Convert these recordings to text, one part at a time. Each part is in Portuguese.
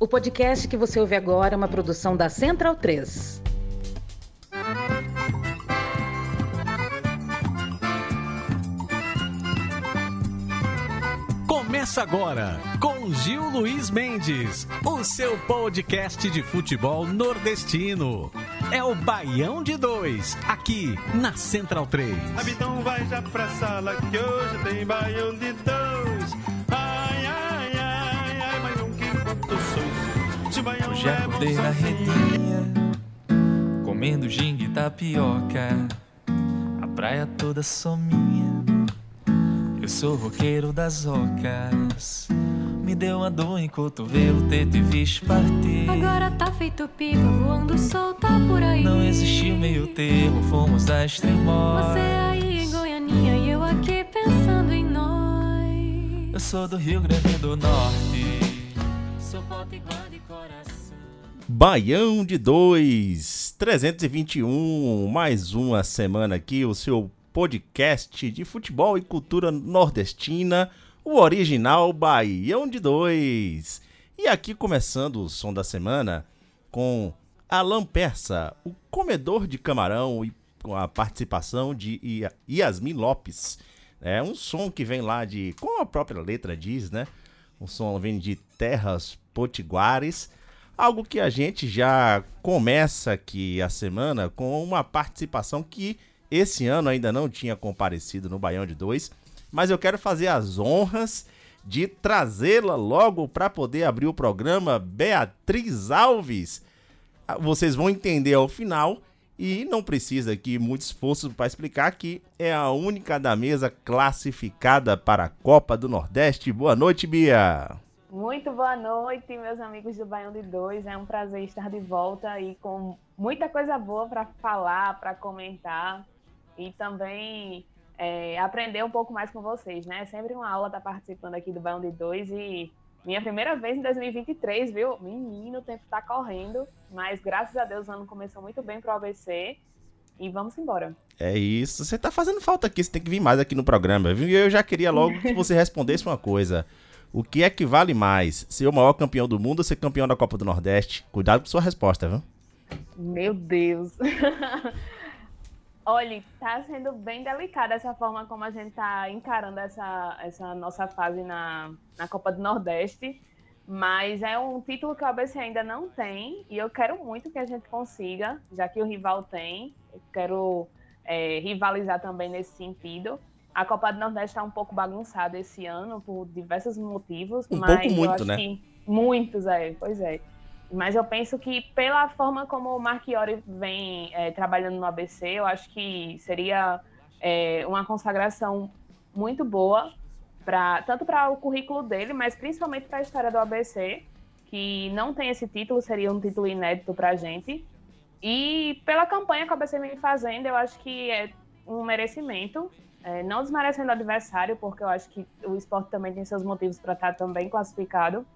O podcast que você ouve agora é uma produção da Central 3. Começa agora com Gil Luiz Mendes, o seu podcast de futebol nordestino. É o Baião de Dois, aqui na Central 3. Então vai já pra sala que hoje tem Baião de Dois. Hoje acordei na redinha, comendo gingue e tapioca. A praia toda só minha. Eu sou roqueiro das ocas. Me deu uma dor em cotovelo, teto e vixe partir. Agora tá feito pipa, voando solta por aí. Não existiu meio termo, fomos da extremóia. Você aí em Goianinha e eu aqui pensando em nós. Eu sou do Rio Grande do Norte. Sou potiguar de coração. Baião de 2, 321, mais uma semana aqui, o seu podcast de futebol e cultura nordestina, o original Baião de 2. E aqui começando o som da semana com Alan Persa, o comedor de camarão e com a participação de Yasmin Lopes. É um som que vem lá de, como a própria letra diz, né? Um som vem de terras potiguares. Algo que a gente já começa aqui a semana com uma participação que esse ano ainda não tinha comparecido no Baião de 2, mas eu quero fazer as honras de trazê-la logo para poder abrir o programa, Beatriz Alves. Ah, Vocês vão entender ao final e não precisa aqui muito esforço para explicar que é a única da mesa classificada para a Copa do Nordeste. Boa noite, Bia. Muito boa noite, meus amigos do Baião de Dois. É um prazer estar de volta e com muita coisa boa para falar, para comentar e também é, aprender um pouco mais com vocês, né? É sempre uma aula estar participando aqui do Baião de Dois e minha primeira vez em 2023, viu? Menino, o tempo tá correndo, mas graças a Deus o ano começou muito bem pro ABC e vamos embora. É isso. Você tá fazendo falta aqui, você tem que vir mais aqui no programa, eu já queria logo que você respondesse uma coisa. O que é que vale mais? Ser o maior campeão do mundo ou ser campeão da Copa do Nordeste? Cuidado com sua resposta, viu? Meu Deus. Olha, tá sendo bem delicada essa forma como a gente tá encarando essa, essa nossa fase na, na Copa do Nordeste. Mas é um título que o ABC ainda não tem. E eu quero muito que a gente consiga, já que o rival tem. Eu quero é, rivalizar também nesse sentido. A Copa do Nordeste está um pouco bagunçada esse ano, por diversos motivos. Um mas pouco eu muito, acho né? que muitos, é, pois é. Mas eu penso que pela forma como o Marchiori vem é, trabalhando no ABC, eu acho que seria é, uma consagração muito boa, pra, tanto para o currículo dele, mas principalmente para a história do ABC, que não tem esse título, seria um título inédito para a gente. E pela campanha que o ABC vem fazendo, eu acho que é um merecimento, é, não desmerecendo o adversário, porque eu acho que o esporte também tem seus motivos para estar também classificado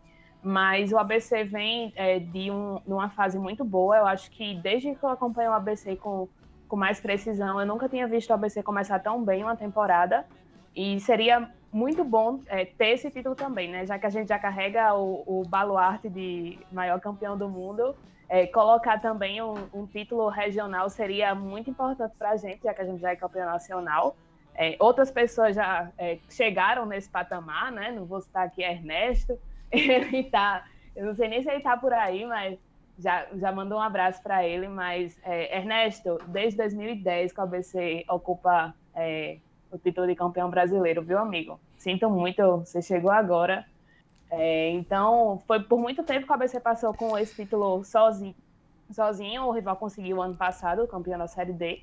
mas o ABC vem é, de um, numa fase muito boa. Eu acho que desde que eu acompanho o ABC com, com mais precisão, eu nunca tinha visto o ABC começar tão bem uma temporada. E seria muito bom é, ter esse título também, né? Já que a gente já carrega o, o baluarte de maior campeão do mundo, é, colocar também um, um título regional seria muito importante para a gente, já que a gente já é campeão nacional. É, outras pessoas já é, chegaram nesse patamar, né? Não vou citar aqui Ernesto, ele tá. Eu não sei nem se ele tá por aí, mas já, já mandou um abraço para ele. Mas, é, Ernesto, desde 2010 que o ABC ocupa é, o título de campeão brasileiro, viu, amigo? Sinto muito, você chegou agora. É, então, foi por muito tempo que o ABC passou com esse título sozinho. sozinho. O rival conseguiu ano passado, campeão da Série D.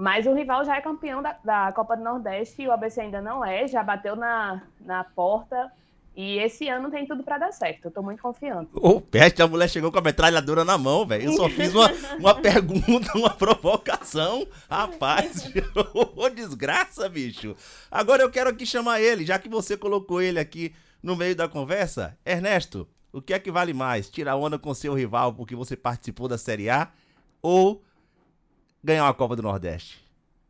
Mas o rival já é campeão da, da Copa do Nordeste e o ABC ainda não é, já bateu na, na porta. E esse ano tem tudo para dar certo. Eu tô muito confiante. Ô, peste, a mulher chegou com a metralhadora na mão, velho. Eu só fiz uma, uma pergunta, uma provocação. Rapaz, ô desgraça, bicho. Agora eu quero aqui chamar ele, já que você colocou ele aqui no meio da conversa. Ernesto, o que é que vale mais? Tirar onda com seu rival porque você participou da Série A ou ganhar uma Copa do Nordeste?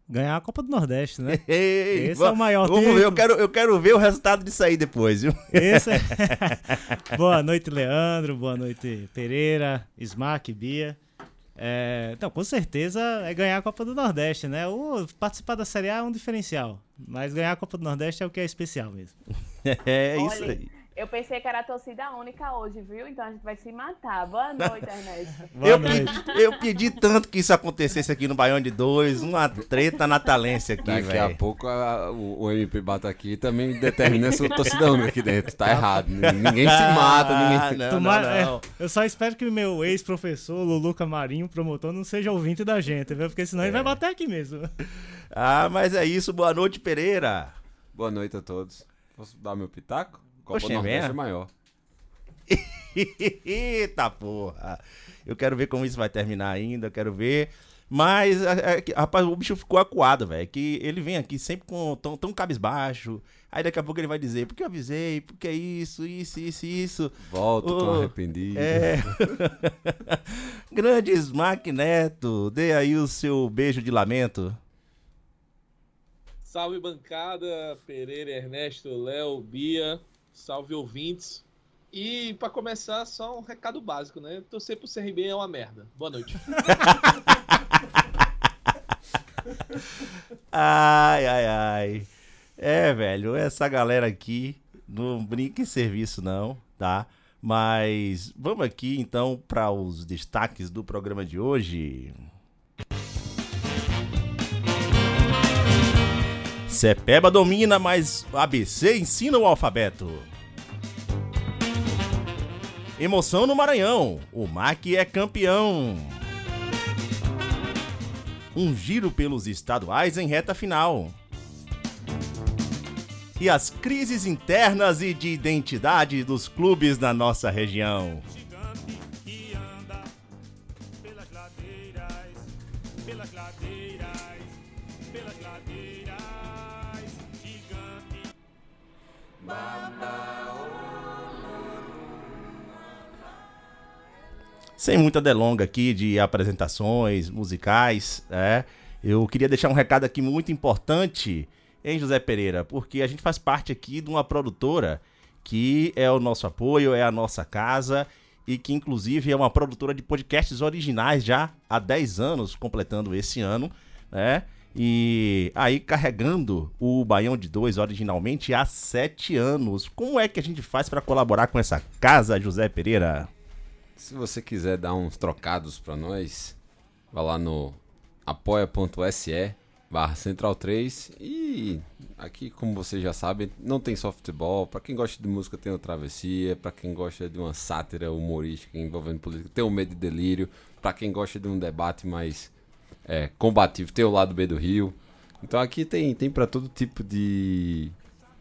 Ganhar a Copa do Nordeste, né? Ei, Esse é o maior Vamos título. ver, eu quero, eu quero ver o resultado disso aí depois, viu? Esse é... boa noite, Leandro. Boa noite, Pereira, Smack, Bia. É, então, com certeza é ganhar a Copa do Nordeste, né? O participar da Série A é um diferencial, mas ganhar a Copa do Nordeste é o que é especial mesmo. É isso Olha, aí. Eu pensei que era a torcida única hoje, viu? Então a gente vai se matar. Boa noite, Ernesto. Boa Eu noite. pedi, eu pedi tanto que isso acontecesse aqui no Baião de Dois, uma treta natalense aqui, Daqui a velho. pouco a- o, o MP bata aqui e também determina essa torcida única aqui dentro. Tá errado. Ninguém se mata, Ah, ninguém. não, Tomara- não, não. é, eu só espero que o meu ex-professor, Lulu Camarinho, promotor, não seja ouvinte da gente, viu? Porque senão ele É. vai bater aqui mesmo. Ah, mas é isso. Boa noite, Pereira. Boa noite a todos. Posso dar meu pitaco? Copa Oxe, do Nordeste venha. é maior. Eita porra. Eu quero ver como isso vai terminar ainda, eu quero ver. Mas, é, é rapaz, o bicho ficou acuado, velho. Que ele vem aqui sempre com tão, tão cabisbaixo. Aí daqui a pouco ele vai dizer, porque eu avisei, porque é isso, isso, isso, isso. Volto com Ô, arrependido. É. Grande Smack Neto, dê aí o seu beijo de lamento. Salve bancada, Pereira, Ernesto, Léo, Bia, salve ouvintes. E pra começar, só um recado básico, né? Torcer pro CRB é uma merda. Boa noite. Ai, ai, ai. É, velho, essa galera aqui não brinca em serviço, não, tá? Mas vamos aqui então para os destaques do programa de hoje. Cepeba domina, mas ABC ensina o alfabeto. Emoção no Maranhão. O MAC é campeão. Um giro pelos estaduais em reta final. E as crises internas e de identidade dos clubes na nossa região. Sem muita delonga aqui de apresentações musicais, é, eu queria deixar um recado aqui muito importante, hein, José Pereira? Porque a gente faz parte aqui de uma produtora que é o nosso apoio, é a nossa casa e que inclusive é uma produtora de podcasts originais já há 10 anos, completando esse ano, né? E aí carregando o Baião de Dois originalmente há 7 anos. Como é que a gente faz para colaborar com essa casa, José Pereira? Se você quiser dar uns trocados pra nós, vá lá no apoia.se barra Central 3 e aqui, como vocês já sabem, não tem só futebol. Pra quem gosta de música tem o Travessia, pra quem gosta de uma sátira humorística envolvendo política tem o Medo e Delírio, pra quem gosta de um debate mais é, combativo tem o Lado B do Rio. Então aqui tem, tem para todo tipo de,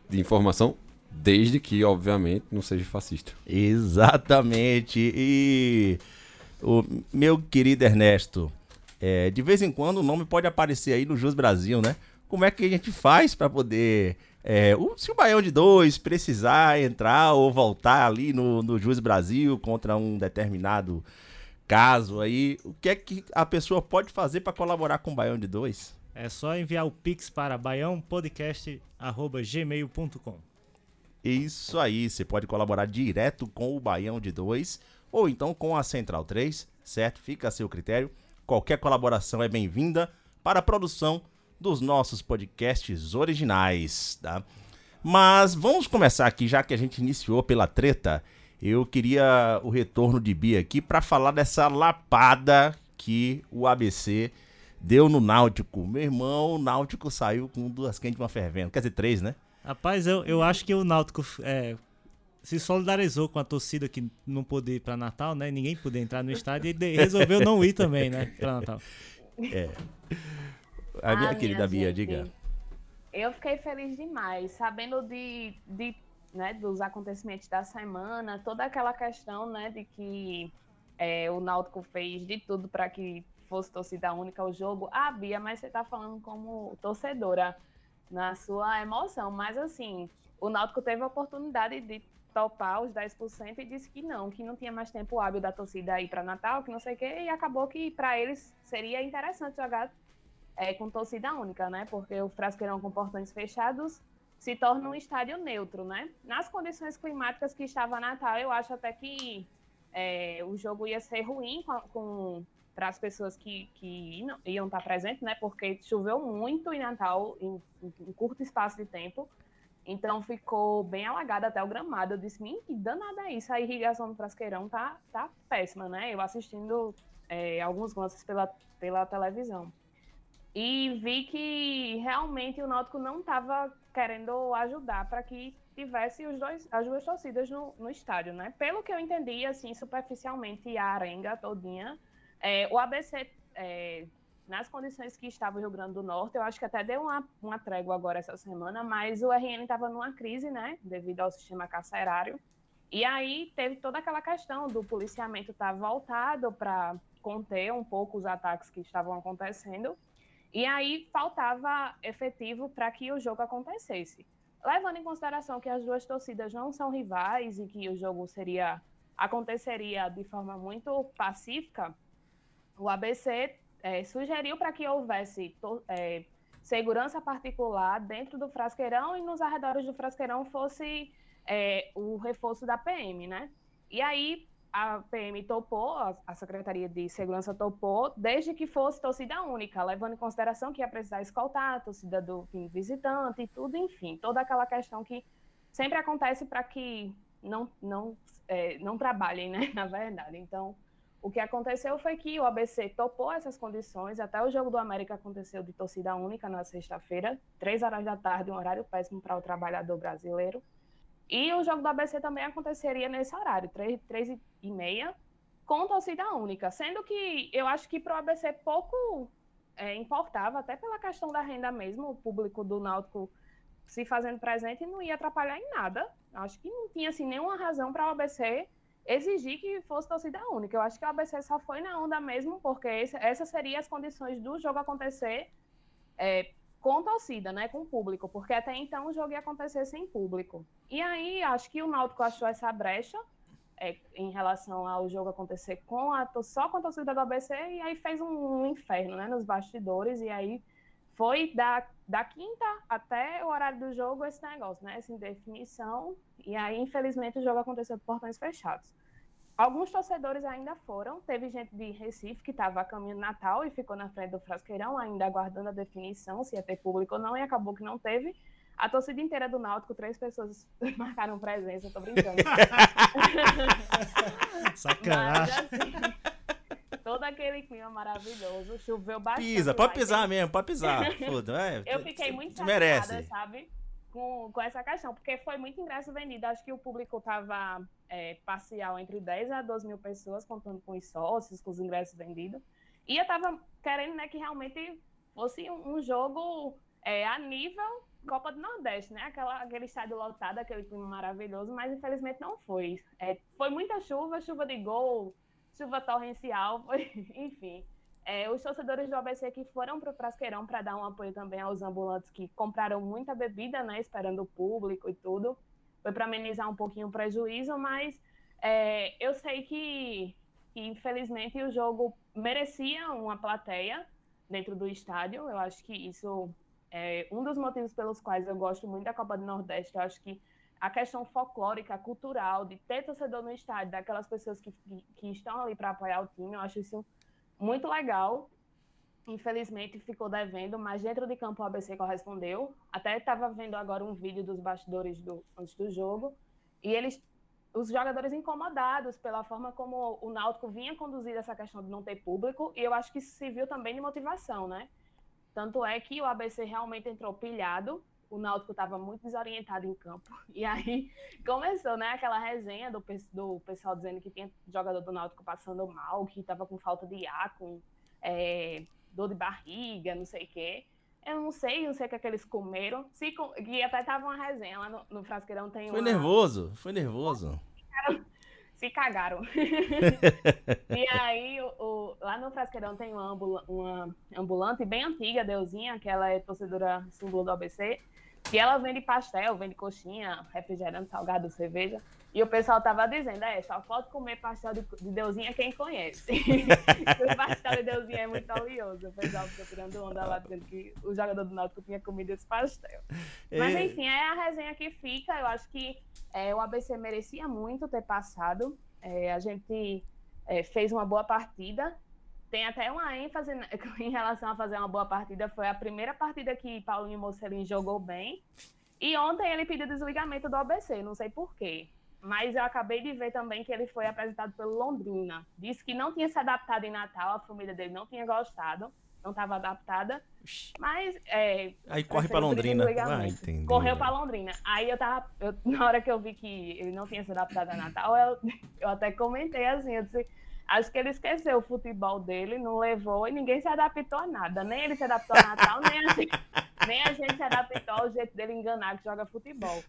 de informação, desde que, obviamente, não seja fascista. Exatamente. E o meu querido Ernesto, é, de vez em quando o nome pode aparecer aí no Jus Brasil, né? Como é que a gente faz para poder. é, se o Baião de Dois precisar entrar ou voltar ali no, no Brasil contra um determinado caso aí, o que é que a pessoa pode fazer para colaborar com o Baião de Dois? É só enviar o pix para baiãopodcast.gmail.com Isso aí, você pode colaborar direto com o Baião de 2 ou então com a Central 3, certo? Fica a seu critério. Qualquer colaboração é bem-vinda para a produção dos nossos podcasts originais, tá? Mas vamos começar aqui, já que a gente iniciou pela treta. Eu queria o retorno de Bia aqui para falar dessa lapada que o ABC deu no Náutico. Meu irmão, o Náutico saiu com duas quentes e uma fervendo. Quer dizer, três, né? Rapaz, eu, eu acho que o Náutico é, se solidarizou com a torcida que não podia ir para Natal, né? Ninguém podia entrar no estádio e resolveu não ir também, né? Para Natal. É. A minha Ah, querida Bia, gente, diga. Eu fiquei feliz demais, sabendo de, de né, dos acontecimentos da semana, toda aquela questão né, de que é, o Náutico fez de tudo para que fosse torcida única o jogo. Ah, Bia, mas você está falando como torcedora na sua emoção. Mas assim, o Náutico teve a oportunidade de topar os 10% e disse que não, que não tinha mais tempo hábil da torcida ir para Natal, que não sei o quê, e acabou que para eles seria interessante jogar é, com torcida única, né? Porque o Frasqueirão com portões fechados se torna um estádio neutro, né? Nas condições climáticas que estava Natal, eu acho até que é, o jogo ia ser ruim para as pessoas que, que iam, iam estar presentes, né? Porque choveu muito em Natal em, em curto espaço de tempo. Então ficou bem alagado até o gramado. Eu disse, mim, que danada é isso? A irrigação do Frasqueirão tá, tá péssima, né? Eu assistindo é, alguns lances pela, pela televisão. E vi que realmente o Náutico não estava querendo ajudar para que tivesse os dois, as duas torcidas no, no estádio, né? Pelo que eu entendi, assim, superficialmente, a arenga todinha, é, o ABC, é, nas condições que estava o Rio Grande do Norte, eu acho que até deu uma, uma trégua agora essa semana, mas o RN estava numa crise, né? Devido ao sistema carcerário. E aí teve toda aquela questão do policiamento estar tá voltado para conter um pouco os ataques que estavam acontecendo. E aí faltava efetivo para que o jogo acontecesse. Levando em consideração que as duas torcidas não são rivais e que o jogo seria aconteceria de forma muito pacífica, o ABC é, sugeriu para que houvesse é, segurança particular dentro do frasqueirão e nos arredores do frasqueirão fosse é, o reforço da PM, né? E aí a PM topou, a Secretaria de Segurança topou, desde que fosse torcida única, levando em consideração que ia precisar escoltar a torcida do visitante e tudo, enfim, toda aquela questão que sempre acontece para que não, não, é, não trabalhem, né, na verdade. Então, o que aconteceu foi que o ABC topou essas condições, até o jogo do América aconteceu de torcida única na sexta-feira, três horas da tarde, um horário péssimo para o trabalhador brasileiro. E o jogo do ABC também aconteceria nesse horário, três, três e meia, com torcida única. Sendo que eu acho que para o ABC pouco é, importava, até pela questão da renda mesmo, o público do Náutico se fazendo presente não ia atrapalhar em nada. Acho que não tinha assim, nenhuma razão para o ABC exigir que fosse torcida única. Eu acho que o ABC só foi na onda mesmo, porque essas seriam as condições do jogo acontecer é, com torcida, né, com público, porque até então o jogo ia acontecer sem público. E aí acho que o Náutico achou essa brecha é, em relação ao jogo acontecer com a só com a torcida do ABC e aí fez um, um inferno, né, nos bastidores e aí foi da, da quinta até o horário do jogo esse negócio, né, essa indefinição e aí infelizmente o jogo aconteceu de portões fechados. Alguns torcedores ainda foram. Teve gente de Recife que estava a caminho de Natal e ficou na frente do Frasqueirão, ainda aguardando a definição se ia ter público ou não, e acabou que não teve. A torcida inteira do Náutico, três pessoas marcaram presença, tô brincando. Sacanagem. Mas, assim, todo aquele clima maravilhoso, choveu bastante. Pisa, pode pisar mesmo, pode pisar. Foda, é, Eu fiquei muito merece. chateada, sabe? Com, com essa questão, porque foi muito ingresso vendido. Acho que o público estava é, parcial entre 10 a 12 mil pessoas, contando com os sócios, com os ingressos vendidos. E eu estava querendo né, que realmente fosse um, um jogo é, a nível Copa do Nordeste, né? Aquela, aquele estádio lotado, aquele clima maravilhoso, mas infelizmente não foi. É, foi muita chuva, chuva de gol, chuva torrencial, foi, enfim. É, os torcedores do ABC que foram para o Frasqueirão para dar um apoio também aos ambulantes que compraram muita bebida, né? Esperando o público e tudo foi para amenizar um pouquinho o prejuízo, mas é, eu sei que, que, infelizmente, o jogo merecia uma plateia dentro do estádio. Eu acho que isso é um dos motivos pelos quais eu gosto muito da Copa do Nordeste. Eu acho que a questão folclórica, cultural, de ter torcedor no estádio, daquelas pessoas que, que, que estão ali para apoiar o time, eu acho isso muito legal infelizmente ficou devendo, mas dentro de campo o ABC correspondeu. Até estava vendo agora um vídeo dos bastidores do, antes do jogo, e eles, os jogadores incomodados pela forma como o Náutico vinha conduzir essa questão de não ter público, e eu acho que isso se viu também de motivação, né? Tanto é que o ABC realmente entrou pilhado, o Náutico estava muito desorientado em campo. E aí começou, né, aquela resenha do, do pessoal dizendo que tinha jogador do Náutico passando mal, que estava com falta de ar, com é, dor de barriga, não sei o quê. Eu não sei, não sei o que, é que eles comeram. Se, e até tava uma resenha lá no, no Frasqueirão. Tem foi uma... nervoso, foi nervoso. Se cagaram. e aí, o, o, lá no Frasqueirão tem uma, ambul uma ambulante bem antiga, Deusinha, que ela é torcedora símbolo do ABC. E ela vende pastel, vende coxinha, refrigerante, salgado, cerveja. E o pessoal tava dizendo, é, só pode comer pastel de, de deusinha quem conhece. o pastel de deusinha é muito oleoso. O pessoal ficou tirando onda lá dizendo que o jogador do Náutico tinha comido esse pastel. Mas enfim, é a resenha que fica. Eu acho que é, o ABC merecia muito ter passado. É, a gente é, fez uma boa partida. Tem até uma ênfase em relação a fazer uma boa partida. Foi a primeira partida que Paulinho Mocelin jogou bem. E ontem ele pediu desligamento do ABC, não sei porquê. Mas eu acabei de ver também que ele foi apresentado pelo Londrina. Disse que não tinha se adaptado em Natal, a família dele não tinha gostado, não estava adaptada. Mas. É, Aí corre preferiu Londrina. entender. Correu pra Londrina. Aí eu tava. eu- na hora que eu vi que ele não tinha se adaptado a Natal, eu, eu até comentei assim, eu disse. Acho que ele esqueceu o futebol dele, não levou e ninguém se adaptou a nada. Nem ele se adaptou a Natal, nem a gente, nem a gente se adaptou ao jeito dele enganar que joga futebol.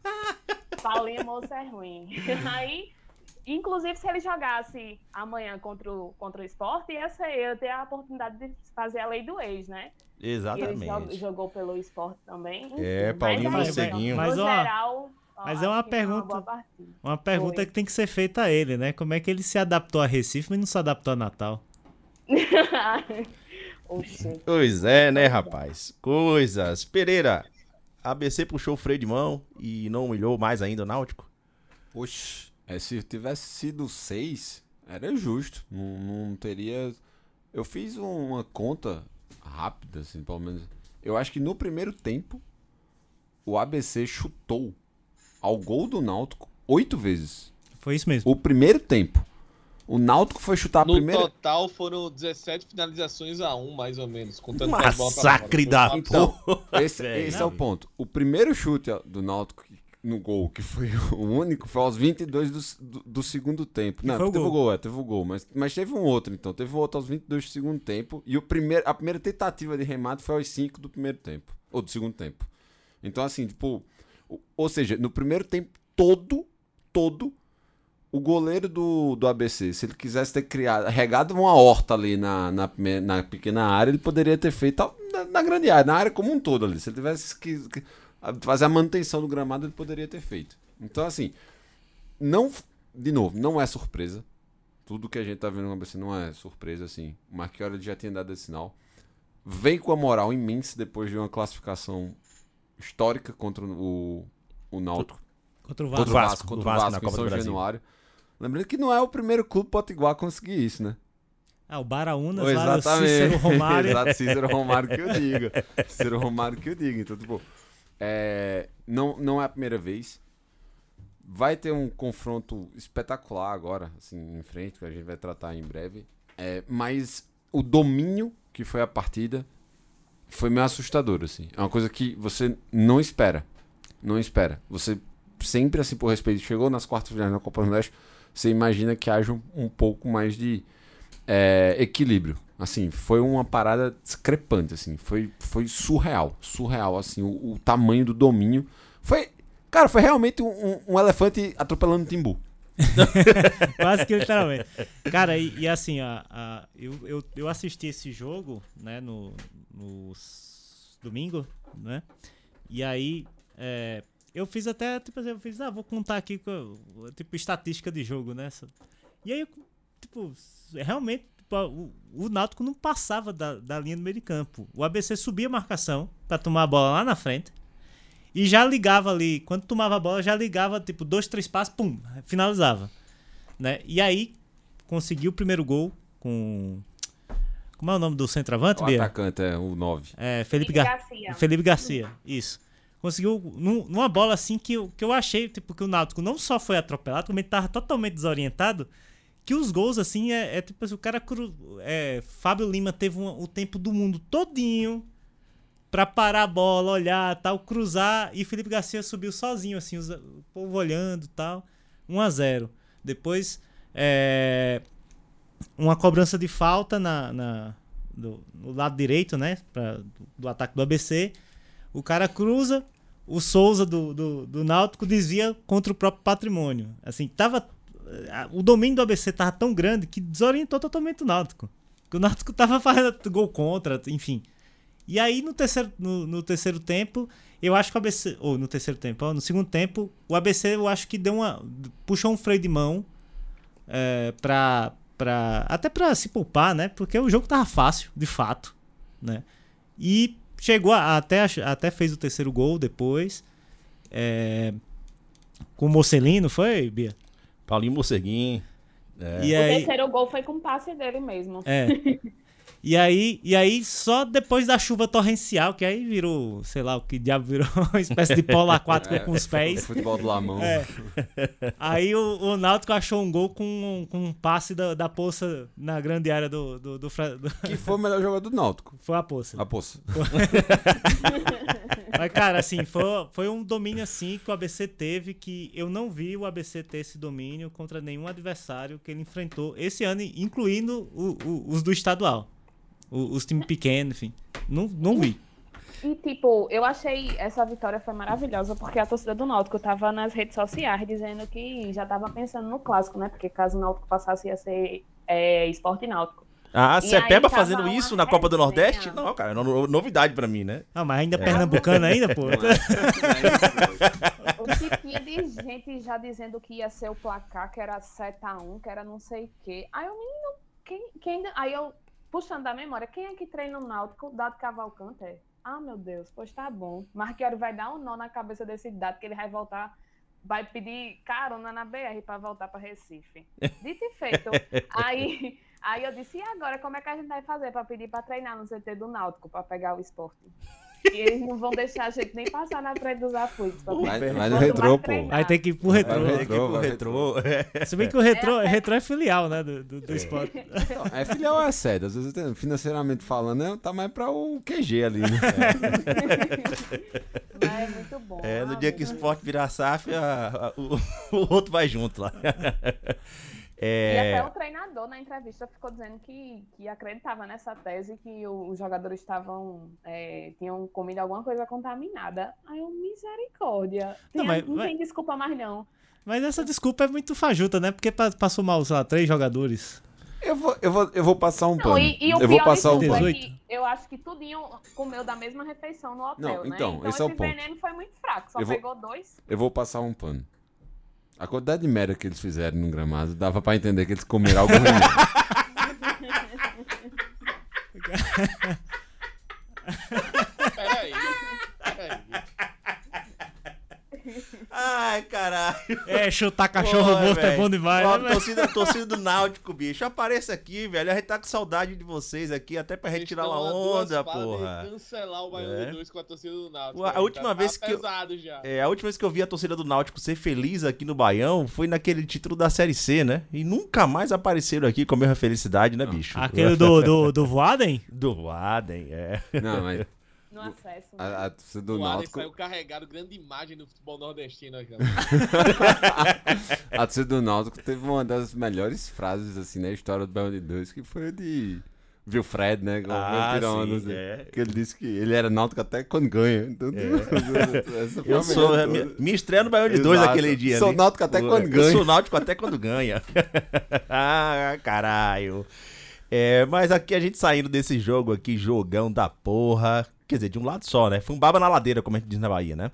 Paulinho moço é ruim. Aí, inclusive, se ele jogasse amanhã contra o, contra o esporte, ia ser eu ter a oportunidade de fazer a lei do ex, né? Ele jo- Exatamente. jogou pelo esporte também. É. Paulinho Mas é isso. Morceguinho. Mas no uma- geral, ó, mas é uma pergunta-. Uma pergunta Foi. que tem que ser feita a ele, né? Como é que ele se adaptou a Recife, mas não se adaptou a Natal? Pois é, né, rapaz? Coisas. Pereira, ABC puxou o freio de mão e não humilhou mais ainda o Náutico? Oxe, é, se tivesse sido seis, era justo. Não, não teria. Eu fiz uma conta rápida, assim, pelo menos. Eu acho que no primeiro tempo, o ABC chutou ao gol do Náutico oito vezes. Foi isso mesmo. O primeiro tempo. O Náutico foi chutar a No primeira. total foram 17 finalizações a 1, mais ou menos. Contando com as bolas pra Massacre fora. da um Então, porra. esse, velho. esse é o ponto. O primeiro chute do Náutico no gol, que foi o único, foi aos 22 do, do, do segundo tempo. Não, foi o teve gol. o gol, é, teve o gol. Mas, mas teve um outro, então. Teve um outro aos 22 do segundo tempo. E o primeiro, a primeira tentativa de remate foi aos 5 do primeiro tempo. Ou do segundo tempo. Então, assim, tipo. Ou seja, no primeiro tempo todo, todo, o goleiro do, do ABC, se ele quisesse ter criado, regado uma horta ali na, na, na pequena área, ele poderia ter feito na, na grande área, na área como um todo ali. Se ele tivesse que, que fazer a manutenção do gramado, ele poderia ter feito. Então, assim, não, de novo, não é surpresa. Tudo que a gente tá vendo no ABC não é surpresa, assim. O Marchiori já tinha dado esse sinal. Vem com a moral imensa depois de uma classificação histórica contra o, o Náutico. Contra o Contra Vasco. o Vasco, contra o Vasco Vasco, na Copa São. Januário. Lembrando que não é o primeiro clube potiguar a conseguir isso, né? Ah, o Baraunas Oh, lá, o Cícero Romário. Exato, Cícero Romário que eu diga. Cícero Romário que eu diga. Então, tipo, é, não, não é a primeira vez. Vai ter um confronto espetacular agora, assim, em frente, que a gente vai tratar em breve. É, mas o domínio que foi a partida foi meio assustador, assim. É uma coisa que você não espera. Não espera. Você sempre, assim, por respeito, chegou nas quartas finais da Copa do Nordeste, você imagina que haja um, um pouco mais de é, equilíbrio. Assim, foi uma parada discrepante, assim. Foi, foi surreal. Surreal, assim, o, o tamanho do domínio. Foi, cara, foi realmente um, um- elefante atropelando timbu. Quase que literalmente. Cara, e, e assim, a, a- eu, eu, eu assisti esse jogo, né, no, no domingo, né? E aí, é, eu fiz até, tipo assim, eu fiz, ah, vou contar aqui, tipo, estatística de jogo, né? E aí, tipo, realmente, tipo, o, o Náutico não passava da, da linha do meio de campo. O ABC subia a marcação pra tomar a bola lá na frente. E já ligava ali, quando tomava a bola, já ligava, tipo, dois, três passos, pum, finalizava. Né? E aí, conseguiu o primeiro gol com. Como é o nome do centroavante, O Bia? atacante é o 9. É, Felipe, Felipe Gar... Garcia. Felipe Garcia, isso. Conseguiu num- numa bola assim que eu, que eu achei, tipo, que o Náutico não só foi atropelado, como ele tava totalmente desorientado. Que os gols, assim, é, é tipo assim, o cara. Cru... É, Fábio Lima teve um- o tempo do mundo todinho pra parar a bola, olhar tal, cruzar. E Felipe Garcia subiu sozinho, assim, o povo olhando tal. 1 a 0 Depois, é, uma cobrança de falta na, na- do, no lado direito, né? Pra, do, do ataque do ABC. O cara cruza, o Souza do, do, do Náutico desvia contra o próprio patrimônio. Assim, tava. a- O domínio do ABC tava tão grande que desorientou totalmente o Náutico. Que o Náutico tava fazendo gol contra, enfim. E aí no terceiro, no, no terceiro tempo, eu acho que o ABC. Ou no terceiro tempo, ó, no segundo tempo, o ABC eu acho que deu uma. puxou um freio de mão é, pra, pra. Até pra se poupar, né? Porque o jogo tava fácil, de fato. Né? E chegou a, até, até fez o terceiro gol depois. É, com o Mocelino, foi, Bia? Paulinho Morceguinho. É. E O aí, terceiro gol foi com passe dele mesmo. É. E aí, e aí, só depois da chuva torrencial, que aí virou, sei lá, o que diabo virou uma espécie de polo aquático com os pés. Futebol do Lamão. É. Aí o, o Náutico achou um gol com, com um passe da, da poça na grande área do. do, do, do- Que foi o melhor jogador do Náutico. Foi a poça. A poça. Mas, cara, assim, foi, foi um domínio assim que o ABC teve que eu não vi o ABC ter esse domínio contra nenhum adversário que ele enfrentou esse ano, incluindo o- o- os do estadual. O- os times pequenos, enfim. Não, não vi. E, tipo, eu achei essa vitória foi maravilhosa, porque a torcida do Náutico tava nas redes sociais dizendo que já tava pensando no clássico, né? Porque caso o Náutico passasse ia ser é, esporte náutico. Ah, aí tava fazendo isso na Copa do. Nordeste? Não, cara, é no- novidade pra mim, né? Ah, mas ainda pernambucano ainda, pô. O tipinho de gente já dizendo que ia ser o placar, que era 7x1, que era não sei o quê. Aí o menino, quem, quem, aí eu, puxando da memória, quem é que treina o Náutico? Dado Cavalcante? É? Ah, meu Deus, pois tá bom. Marquiori vai dar um nó na cabeça desse dado, que ele vai voltar, vai pedir carona na BR pra voltar pra Recife. Dito e feito. aí, aí eu disse, e agora, como é que a gente vai fazer pra pedir pra treinar no CT do Náutico, pra pegar o esporte? E eles não vão deixar a gente nem passar na frente dos aflitos. vai no retrô, pô. Aí tem que ir pro retrô. Vai Tem ver. que ir pro vai retrô. é. Se bem que o retrô, retrô é filial, né, do, do, do esporte. Então, é filial ou é sede? Às vezes, financeiramente falando, né, tá mais pra o QG ali, né? Mas é muito bom. É, no Ah, dia que o esporte virar SAF, a- a- o, o outro vai junto lá. E É, até o treinador na entrevista ficou dizendo que, que acreditava nessa tese que os jogadores estavam é, tinham comido alguma coisa contaminada. Aí eu, misericórdia. Não, Tem- mas- não mas- tem desculpa mais não. Mas essa desculpa é muito fajuta, né? Porque pa- passou mal, sei lá, três jogadores. Eu vou, eu vou, eu vou passar um Não, pano. e, e o eu vou passar de um pano. é que eu acho que tudinho comeu da mesma refeição no hotel, Não, né? então, esse é o ponto. veneno foi muito fraco, só Eu vou- pegou dois. Eu vou passar um pano. A quantidade de merda que eles fizeram no gramado dava pra entender que eles comeram algo ruim. Ai, caralho. É, chutar cachorro Porra, morto é bom demais, Ó, né? velho? torcida, torcida do Náutico, bicho. Apareça aqui, velho. A gente tá com saudade de vocês aqui, até pra gente tirar uma Estão a onda, porra. cancelar o Baiano É. de 2 com a torcida do Náutico. A última tá- vez tá que eu- já. É, a última vez que eu vi a torcida do Náutico ser feliz aqui no Baião foi naquele título da Série C, né? E nunca mais apareceram aqui com a mesma felicidade, né, bicho? Aquele do, do, do Voaden? Do Waden, é. Não, mas No acesso. né? a, a torcida do o Náutico. saiu carregado, grande imagem no futebol nordestino aqui. A torcida do Náutico teve uma das melhores frases assim na história do Baião de Dois, que foi a de Wilfred, né? com o Ah, sim, sei. é. Que ele disse que ele era Náutico até quando ganha. Então, essa foi Eu a sou. melhor Minha, minha estreia no Baião de dois aquele dia. Sou ali. Náutico até quando Eu ganha. sou Náutico até quando ganha. ah, caralho. É, mas aqui a gente saindo desse jogo aqui, jogão da porra. Quer dizer, de um lado só, né? Foi um baba na ladeira, como a gente diz na Bahia, né?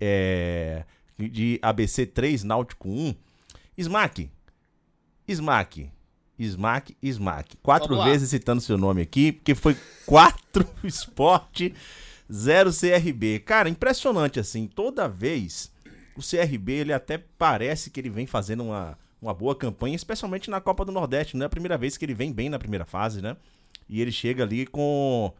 É, de ABC 3, Náutico 1. Smack. Smack. Smack, Smack. Quatro vezes citando seu nome aqui, porque foi 4 Esporte, 0 CRB. Cara, impressionante assim. Toda vez o CRB, ele até parece que ele vem fazendo uma, uma boa campanha, especialmente na Copa do Nordeste. Não é a primeira vez que ele vem bem na primeira fase, né? E ele chega ali com,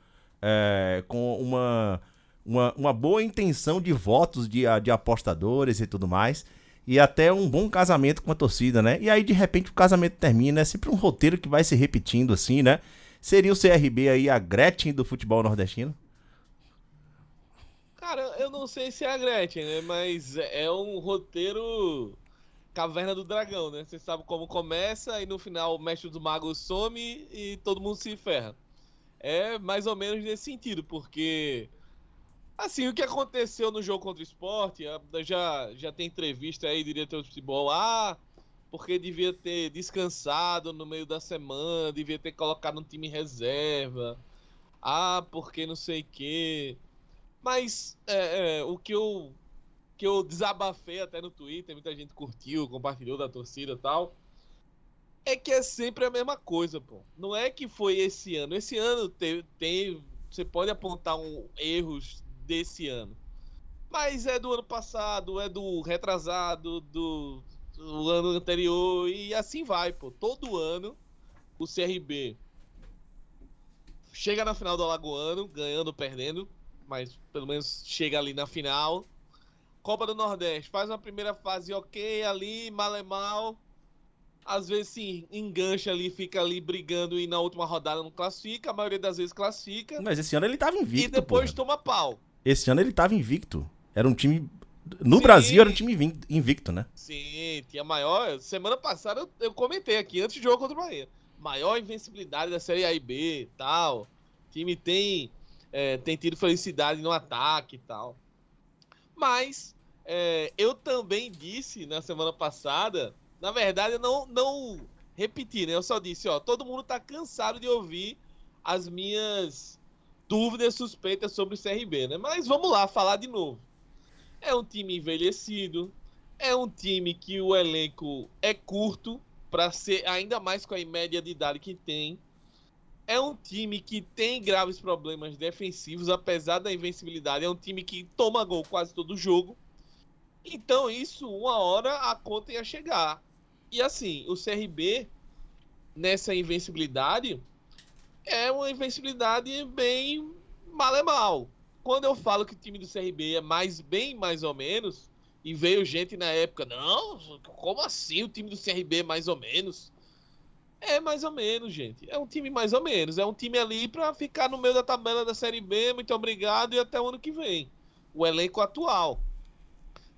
é, com uma, uma, uma boa intenção de votos de, de apostadores e tudo mais. E até um bom casamento com a torcida, né? E aí, de repente, o casamento termina. É sempre um roteiro que vai se repetindo, assim, né? Seria o CRB aí a Gretchen do futebol nordestino? Cara, eu não sei se é a Gretchen, né? Mas é um roteiro Caverna do Dragão, né? Você sabe como começa e no final o mestre dos magos some e todo mundo se ferra. É mais ou menos nesse sentido, porque assim, o que aconteceu no jogo contra o esporte, já, já tem entrevista aí, diretor de futebol, ah, porque devia ter descansado no meio da semana, devia ter colocado um time reserva. Ah, porque não sei o quê. Mas é, é, o que eu, que eu desabafei até no Twitter, muita gente curtiu, compartilhou da torcida e tal. É que é sempre a mesma coisa, pô. Não é que foi esse ano. Esse ano tem, tem você pode apontar um, erros desse ano. Mas é do ano passado, é do retrasado, do, do ano anterior e assim vai, pô. Todo ano o CRB chega na final do Alagoano, ganhando ou perdendo, mas pelo menos chega ali na final. Copa do Nordeste, faz uma primeira fase ok ali, mal é mal. Às vezes sim, engancha ali, fica ali brigando e na última rodada não classifica, a maioria das vezes classifica. Mas esse ano ele tava invicto. E depois porra. toma pau. Esse ano ele tava invicto. Era um time. No Sim. Brasil era um time invicto, né? Sim, tinha maior. Semana passada eu, eu comentei aqui, antes do jogo contra o Bahia. Maior invencibilidade da Série A e B tal. O time tem, é, tem tido felicidade no ataque e tal. Mas é, eu também disse na semana passada, na verdade eu não, não repeti, né? Eu só disse, ó, todo mundo tá cansado de ouvir as minhas dúvidas suspeitas sobre o CRB, né? Mas vamos lá falar de novo. É um time envelhecido, é um time que o elenco é curto para ser ainda mais com a média de idade que tem. É um time que tem graves problemas defensivos, apesar da invencibilidade. É um time que toma gol quase todo jogo. Então, isso, uma hora a conta ia chegar. E assim, o CRB, nessa invencibilidade, é uma invencibilidade bem mal é mal. Quando eu falo que o time do CRB é mais bem mais ou menos, e veio gente na época, não, como assim o time do CRB é mais ou menos? É mais ou menos, gente. É um time mais ou menos. É um time ali pra ficar no meio da tabela da Série B, muito obrigado, e até o ano que vem. O elenco atual.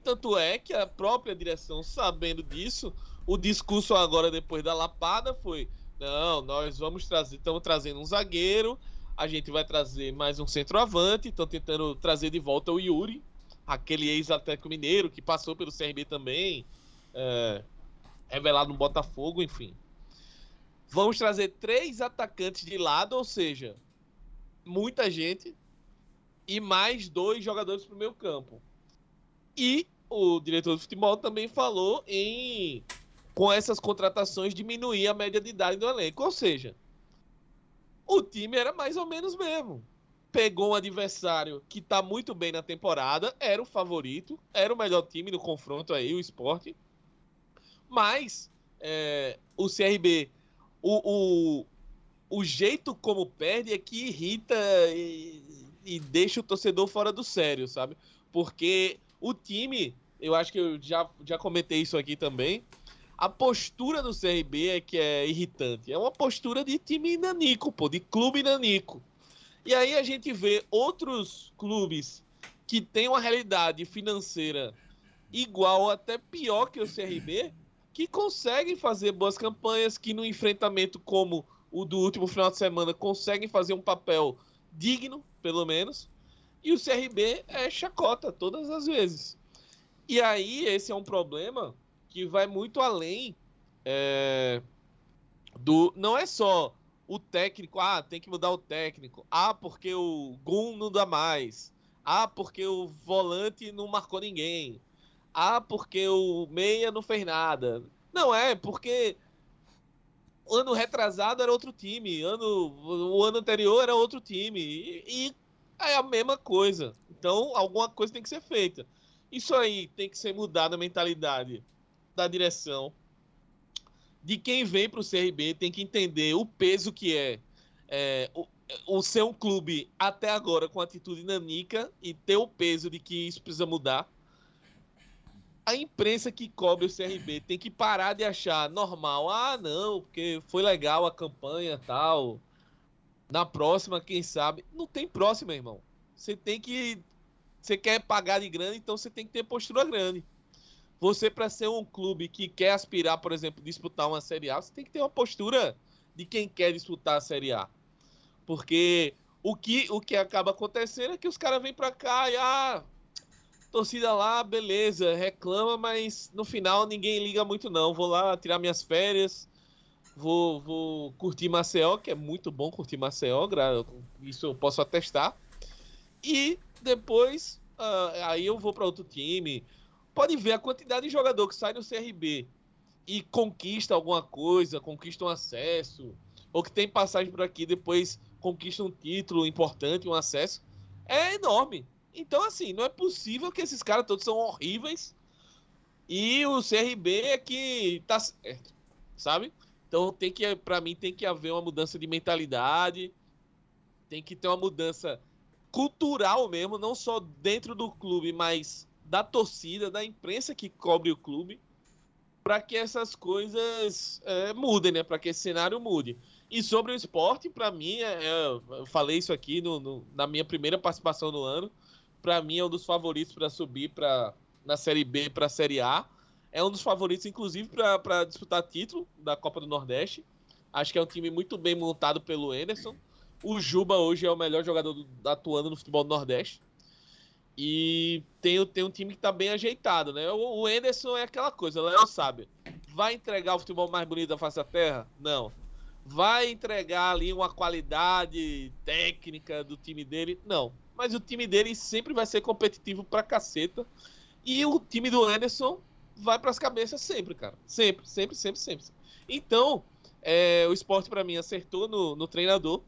Tanto é que a própria direção, sabendo disso, o discurso agora, depois da lapada, foi: não, nós vamos trazer, estamos trazendo um zagueiro, a gente vai trazer mais um centroavante, estão tentando trazer de volta o Yuri, aquele ex-Atlético Mineiro que passou pelo CRB também, é, revelado no Botafogo, enfim. Vamos trazer três atacantes de lado, ou seja, muita gente, e mais dois jogadores para o meio campo. E o diretor de futebol também falou em, com essas contratações, diminuir a média de idade do elenco. Ou seja, o time era mais ou menos mesmo. Pegou um adversário que tá muito bem na temporada, era o favorito, era o melhor time no confronto aí, o esporte. Mas é, o CRB, o, o, o jeito como perde é que irrita e, e deixa o torcedor fora do sério, sabe? Porque o time, eu acho que eu já, já comentei isso aqui também. A postura do CRB é que é irritante. É uma postura de time nanico, pô, de clube nanico. E aí a gente vê outros clubes que têm uma realidade financeira igual até pior que o CRB, que conseguem fazer boas campanhas, que no enfrentamento como o do último final de semana conseguem fazer um papel digno, pelo menos. E o CRB é chacota todas as vezes. E aí esse é um problema que vai muito além é, do. Não é só o técnico, ah, tem que mudar o técnico. Ah, porque o Gum não dá mais. Ah, porque o volante não marcou ninguém. Ah, porque o meia não fez nada. Não é, porque ano retrasado era outro time, ano, o ano anterior era outro time. E, e é a mesma coisa. Então, alguma coisa tem que ser feita. Isso aí tem que ser mudado a mentalidade da direção. De quem vem para o CRB tem que entender o peso que é, é o, o ser um clube até agora com atitude nanica e ter o peso de que isso precisa mudar. A imprensa que cobre o CRB tem que parar de achar normal. Ah, não, porque foi legal a campanha tal. Na próxima, quem sabe. Não tem próxima, irmão. Você tem que. Você quer pagar de grande, então você tem que ter postura grande. Você, para ser um clube que quer aspirar, por exemplo, disputar uma Série A, você tem que ter uma postura de quem quer disputar a Série A. Porque o que, o que acaba acontecendo é que os caras vêm para cá e, ah, torcida lá, beleza, reclama, mas no final ninguém liga muito não. Vou lá tirar minhas férias, Vou, vou curtir Maceió, que é muito bom curtir Maceió, isso eu posso atestar. E depois, ah, aí eu vou para outro time. Pode ver a quantidade de jogador que sai no CRB e conquista alguma coisa, conquista um acesso, ou que tem passagem por aqui depois conquista um título importante, um acesso, é enorme. Então, assim, não é possível que esses caras todos são horríveis e o CRB é que tá certo, sabe? Então tem que, para mim, tem que haver uma mudança de mentalidade, tem que ter uma mudança cultural mesmo, não só dentro do clube, mas da torcida, da imprensa que cobre o clube, para que essas coisas é, mudem, né? Para que esse cenário mude. E sobre o esporte, para mim, é, é, eu falei isso aqui no, no- na minha primeira participação no ano. Para mim, é um dos favoritos para subir para na Série B para a Série A. É um dos favoritos, inclusive, para disputar título da Copa do Nordeste. Acho que é um time muito bem montado pelo Anderson. O Juba hoje é o melhor jogador do- atuando no futebol do Nordeste. E tem, tem um time que tá bem ajeitado, né? O, o Anderson é aquela coisa, o Léo sabe. Vai entregar o futebol mais bonito da face da terra? Não. Vai entregar ali uma qualidade técnica do time dele? Não. Mas o time dele sempre vai ser competitivo pra caceta. E o time do Anderson vai pras cabeças sempre, cara. Sempre, sempre, sempre, sempre. Então, é, o esporte pra mim acertou no, no treinador.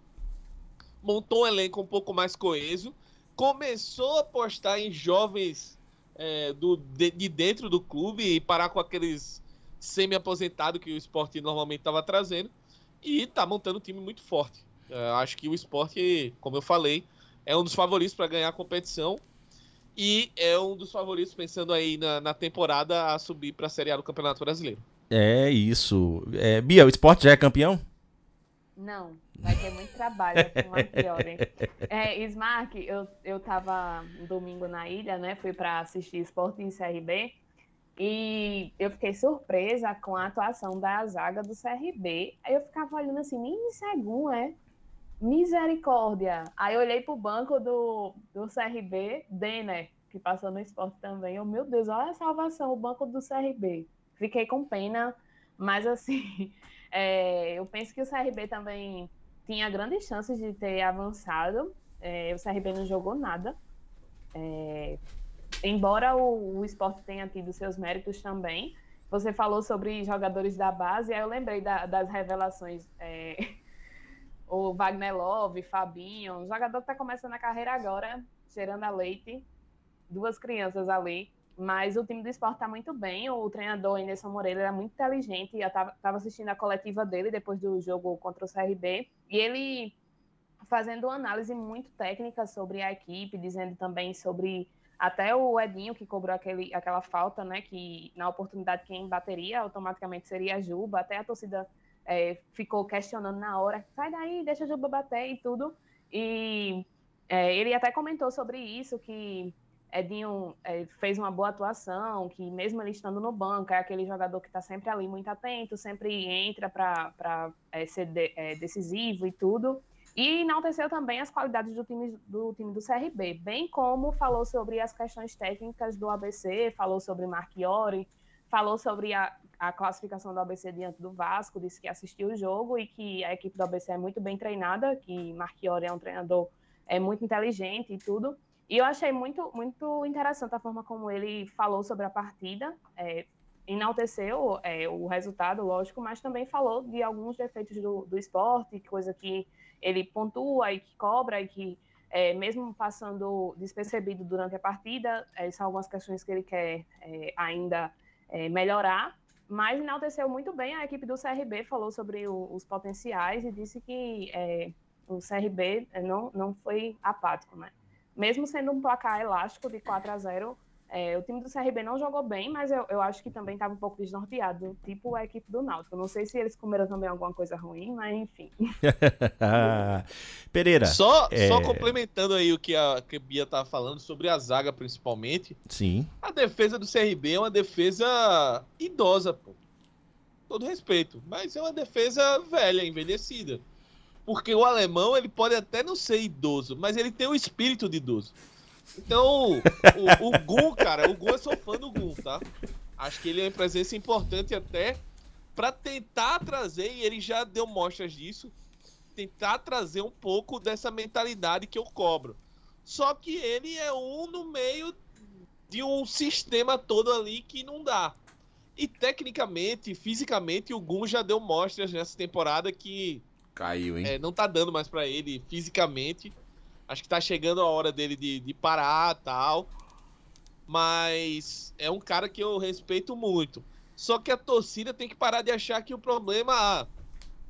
Montou um elenco um pouco mais coeso começou a apostar em jovens é, do, de, de dentro do clube e parar com aqueles semi-aposentados que o esporte normalmente estava trazendo. E tá montando um time muito forte. É, acho que o esporte, como eu falei, é um dos favoritos para ganhar a competição. E é um dos favoritos, pensando aí na, na temporada, a subir para a Série A do Campeonato Brasileiro. É isso. É, Bia, o esporte já é campeão? Não, vai ter muito trabalho com Marchiori. É, Smark, eu, eu tava no domingo na ilha, né? Fui para assistir Esporte em CRB e eu fiquei surpresa com a atuação da zaga do CRB. Aí eu ficava olhando assim, nem segundo, é? Misericórdia. Aí eu olhei pro banco do, do CRB, Denner, que passou no esporte também. Eu, meu Deus, olha a salvação, o banco do CRB. Fiquei com pena, mas assim, é, eu penso que o CRB também tinha grandes chances de ter avançado. É, o CRB não jogou nada. É, embora o, o esporte tenha tido seus méritos também. Você falou sobre jogadores da base, aí eu lembrei da- das revelações. é, o Wagner Love, Fabinho, um jogador que está começando a carreira agora, cheirando a leite, duas crianças ali. Mas o time do esporte está muito bem. O treinador Anderson Moreira era muito inteligente. Eu estava assistindo a coletiva dele depois do jogo contra o CRB. E ele fazendo uma análise muito técnica sobre a equipe, dizendo também sobre até o Edinho que cobrou aquele, aquela falta, né? Que na oportunidade quem bateria automaticamente seria a Juba. Até a torcida é, ficou questionando na hora, sai daí, deixa a Juba bater e tudo. E é, ele até comentou sobre isso, que Edinho é, fez uma boa atuação, que mesmo ele estando no banco, é aquele jogador que está sempre ali muito atento, sempre entra para é, ser de- é, decisivo e tudo. E enalteceu também as qualidades do time, do time do CRB, bem como falou sobre as questões técnicas do ABC, falou sobre Marchiori, falou sobre a, a classificação do ABC diante do Vasco, disse que assistiu o jogo e que a equipe do ABC é muito bem treinada, que Marchiori é um treinador é muito inteligente e tudo. E eu achei muito, muito interessante a forma como ele falou sobre a partida, é, enalteceu é, o resultado, lógico, mas também falou de alguns defeitos do, do esporte, coisa que ele pontua e que cobra e que, é, mesmo passando despercebido durante a partida, é, são algumas questões que ele quer é, ainda é, melhorar. Mas enalteceu muito bem a equipe do CRB, falou sobre o- os potenciais e disse que o CRB não, não foi apático, né? Mesmo sendo um placar elástico de 4 a 0 é, o time do CRB não jogou bem, mas eu, eu acho que também estava um pouco desnorteado, tipo a equipe do Náutico. Não sei se eles comeram também alguma coisa ruim, mas enfim. Pereira. Só, é, só complementando aí o que a, que a Bia tava falando sobre a zaga, principalmente. Sim. A defesa do CRB é uma defesa idosa, pô. Todo respeito. Mas é uma defesa velha, envelhecida. Porque o alemão, ele pode até não ser idoso, mas ele tem o espírito de idoso. Então, o, o Gun, cara, o Gun, eu sou fã do Gun, tá? Acho que ele é uma presença importante até para tentar trazer, e ele já deu mostras disso, tentar trazer um pouco dessa mentalidade que eu cobro. Só que ele é um no meio de um sistema todo ali que não dá. E tecnicamente, fisicamente, o Gun já deu mostras nessa temporada que Caiu, hein? é, não tá dando mais pra ele fisicamente. Acho que tá chegando a hora dele de, de parar tal. Mas é um cara que eu respeito muito. Só que a torcida tem que parar de achar que o problema ah,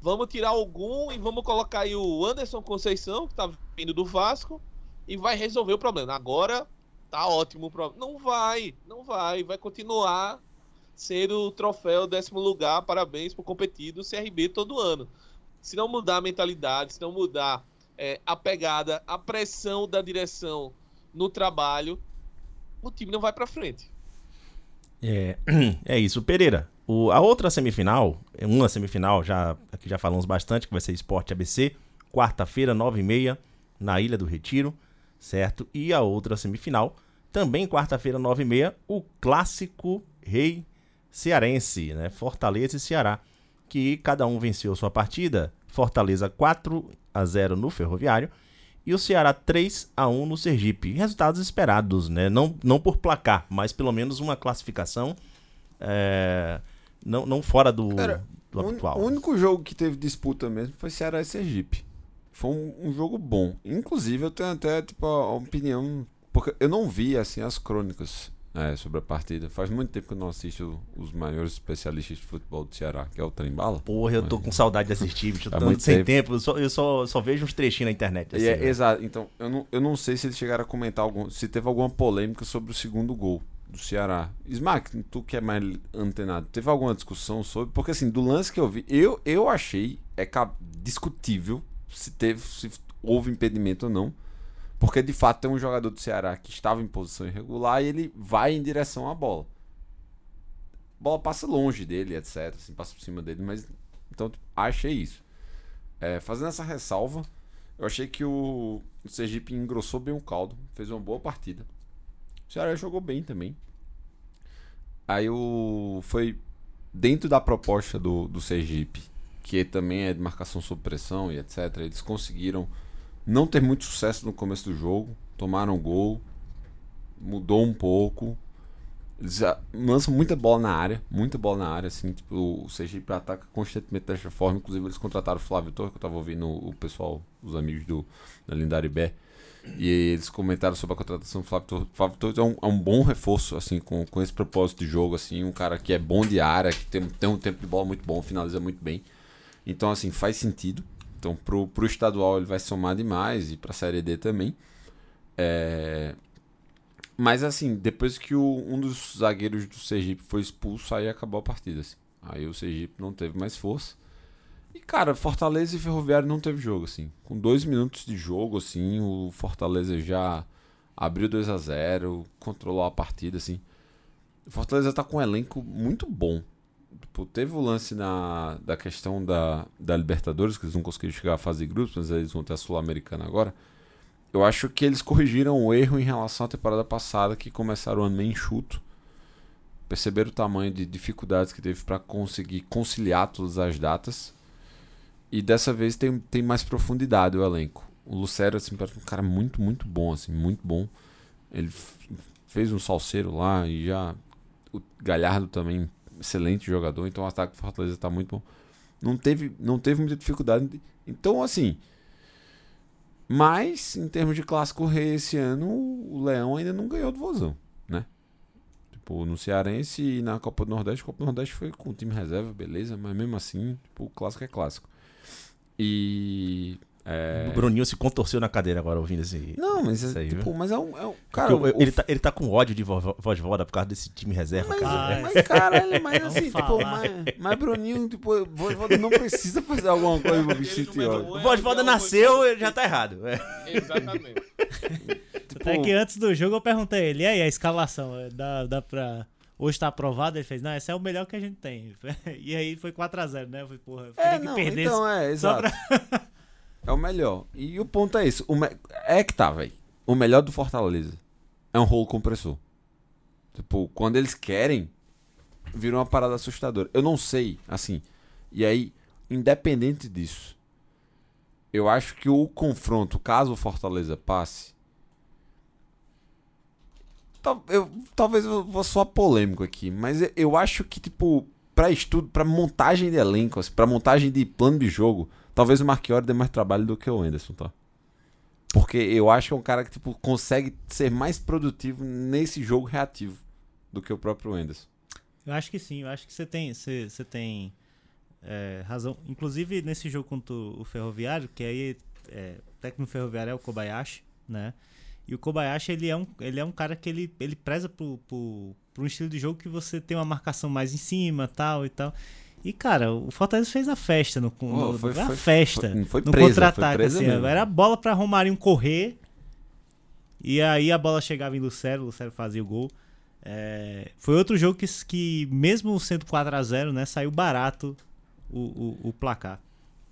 vamos tirar algum e vamos colocar aí o Anderson Conceição, que tá vindo do Vasco, e vai resolver o problema. Agora tá ótimo o problema. Não vai, não vai. Vai continuar sendo o troféu décimo lugar. Parabéns por competir do CRB todo ano. Se não mudar a mentalidade, se não mudar é, a pegada, a pressão da direção no trabalho, o time não vai pra frente. É, é isso, Pereira. O, a outra semifinal, uma semifinal, já aqui já falamos bastante, que vai ser Esporte ABC, quarta-feira, nove e meia, na Ilha do Retiro, certo? E a outra semifinal, também quarta-feira, nove e meia, o clássico rei cearense, né? Fortaleza e Ceará, que cada um venceu sua partida. Fortaleza 4 a 0 no Ferroviário e o Ceará 3 a 1 no Sergipe. Resultados esperados, né? Não, não por placar, mas pelo menos uma classificação é, não, não fora do, Cara, do o, habitual. o único jogo que teve disputa mesmo foi Ceará e Sergipe. Foi um, um jogo bom. Inclusive, eu tenho até tipo, a opinião. Porque eu não vi assim as crônicas é, sobre a partida. Faz muito tempo que eu não assisto os maiores especialistas de futebol do Ceará, que é o Trembala. Porra, eu tô com saudade de assistir, bicho. Tô muito sem tempo. tempo, eu, só, eu só, só vejo uns trechinhos na internet. assim, E é, né? exato. Então, eu não, eu não sei se eles chegaram a comentar algum, se teve alguma polêmica sobre o segundo gol do Ceará. Smack, tu que é mais antenado, teve alguma discussão sobre? Porque assim, do lance que eu vi, eu, eu achei é discutível se teve, se houve impedimento ou não. Porque de fato tem um jogador do Ceará que estava em posição irregular e ele vai em direção à bola. A bola passa longe dele, etc. Assim, passa por cima dele, mas. Então, achei isso. É, fazendo essa ressalva, eu achei que o, Sergipe engrossou bem o caldo, fez uma boa partida. O Ceará jogou bem também. Aí o. Foi dentro da proposta do, do Sergipe, que também é de marcação sob pressão e etc. Eles conseguiram não ter muito sucesso no começo do jogo, tomaram gol, mudou um pouco. Eles ah, lançam muita bola na área, muita bola na área, assim, tipo, o Sergipe ataca constantemente dessa forma, inclusive eles contrataram o Flávio Torre, que eu tava ouvindo o pessoal, os amigos do da Lindaribé, e eles comentaram sobre a contratação do Flávio Torres. Flávio Torres é um, é um bom reforço, assim, com, com esse propósito de jogo, assim, um cara que é bom de área, que tem, tem um tempo de bola muito bom, finaliza muito bem. Então, assim, faz sentido. Então, pro, pro estadual ele vai somar demais e pra Série D também. É... Mas, assim, depois que o, um dos zagueiros do Sergipe foi expulso, aí acabou a partida, assim. Aí o Sergipe não teve mais força. E, cara, Fortaleza e Ferroviário não teve jogo, assim. Com dois minutos de jogo, assim, o Fortaleza já abriu 2 a 0 controlou a partida, assim. O Fortaleza tá com um elenco muito bom. Teve o lance na, da questão da, da Libertadores, que eles não conseguiram chegar à fase de grupos, mas eles vão ter a Sul-Americana agora. Eu acho que eles corrigiram o erro em relação à temporada passada, que começaram o ano meio enxuto. Perceberam o tamanho de dificuldades que teve para conseguir conciliar todas as datas. E dessa vez tem, tem mais profundidade o elenco. O Lucero, assim, parece um cara muito, muito bom, assim, muito bom. Ele fez um salseiro lá e já. O Galhardo também, excelente jogador. Então o ataque do Fortaleza tá muito bom. Não teve, não teve muita dificuldade. Então, assim. Mas, em termos de clássico rei esse ano, o Leão ainda não ganhou do Vozão, né? Tipo, no Cearense e na Copa do Nordeste, a Copa do Nordeste foi com o time reserva, beleza, mas mesmo assim, tipo, o clássico é clássico. E. É... O Bruninho se contorceu na cadeira agora ouvindo esse. Não, mas é, aí, tipo, viu? mas é um. É um cara, o- o- ele, tá, ele tá com ódio de vo- voz voda por causa desse time reserva, Mas, cara. mas caralho, mas Vamos assim, tipo, mas, mas Bruninho, tipo, Voivoda não precisa fazer alguma coisa pra sentir ódio. O voz voda nasceu, ele já tá errado. É. Exatamente. Tipo, Até que antes do jogo eu perguntei a ele, e aí a escalação? é, Dá, dá pra. Hoje tá aprovado? Ele fez, não, esse é o melhor que a gente tem. E aí foi 4x0, né? Eu falei, porra, eu É, que não, perdesse. então, é, só exato. É o melhor. E o ponto é. O me- É que tá, velho. O melhor do Fortaleza é um rolo compressor. Tipo, quando eles querem, virou uma parada assustadora. Eu não sei, assim. E aí, independente disso, eu acho que o confronto, caso o Fortaleza passe, eu, talvez eu vou soar polêmico aqui, mas eu- eu acho que, tipo, pra estudo, pra montagem de elenco, assim, pra montagem de plano de jogo, talvez o Marchiori dê mais trabalho do que o Anderson, tá? Porque eu acho que é um cara que, tipo, consegue ser mais produtivo nesse jogo reativo do que o próprio Anderson. Eu acho que sim, eu acho que você tem, você, tem é, razão. Inclusive nesse jogo contra o Ferroviário, que aí é, o técnico ferroviário é o Kobayashi, né? E o Kobayashi ele é um, ele é um cara que ele, ele preza pro, pro um estilo de jogo que você tem uma marcação mais em cima, tal e tal. E cara, o Fortaleza fez a festa no, no Oh, foi- a foi- festa foi- foi no presa, foi contra-ataque assim, era a bola para Romarinho correr e aí a bola chegava em Lucero, o Lucero fazia o gol. É, foi outro jogo que, que mesmo sendo 4 a 0 né, saiu barato o, o, o placar.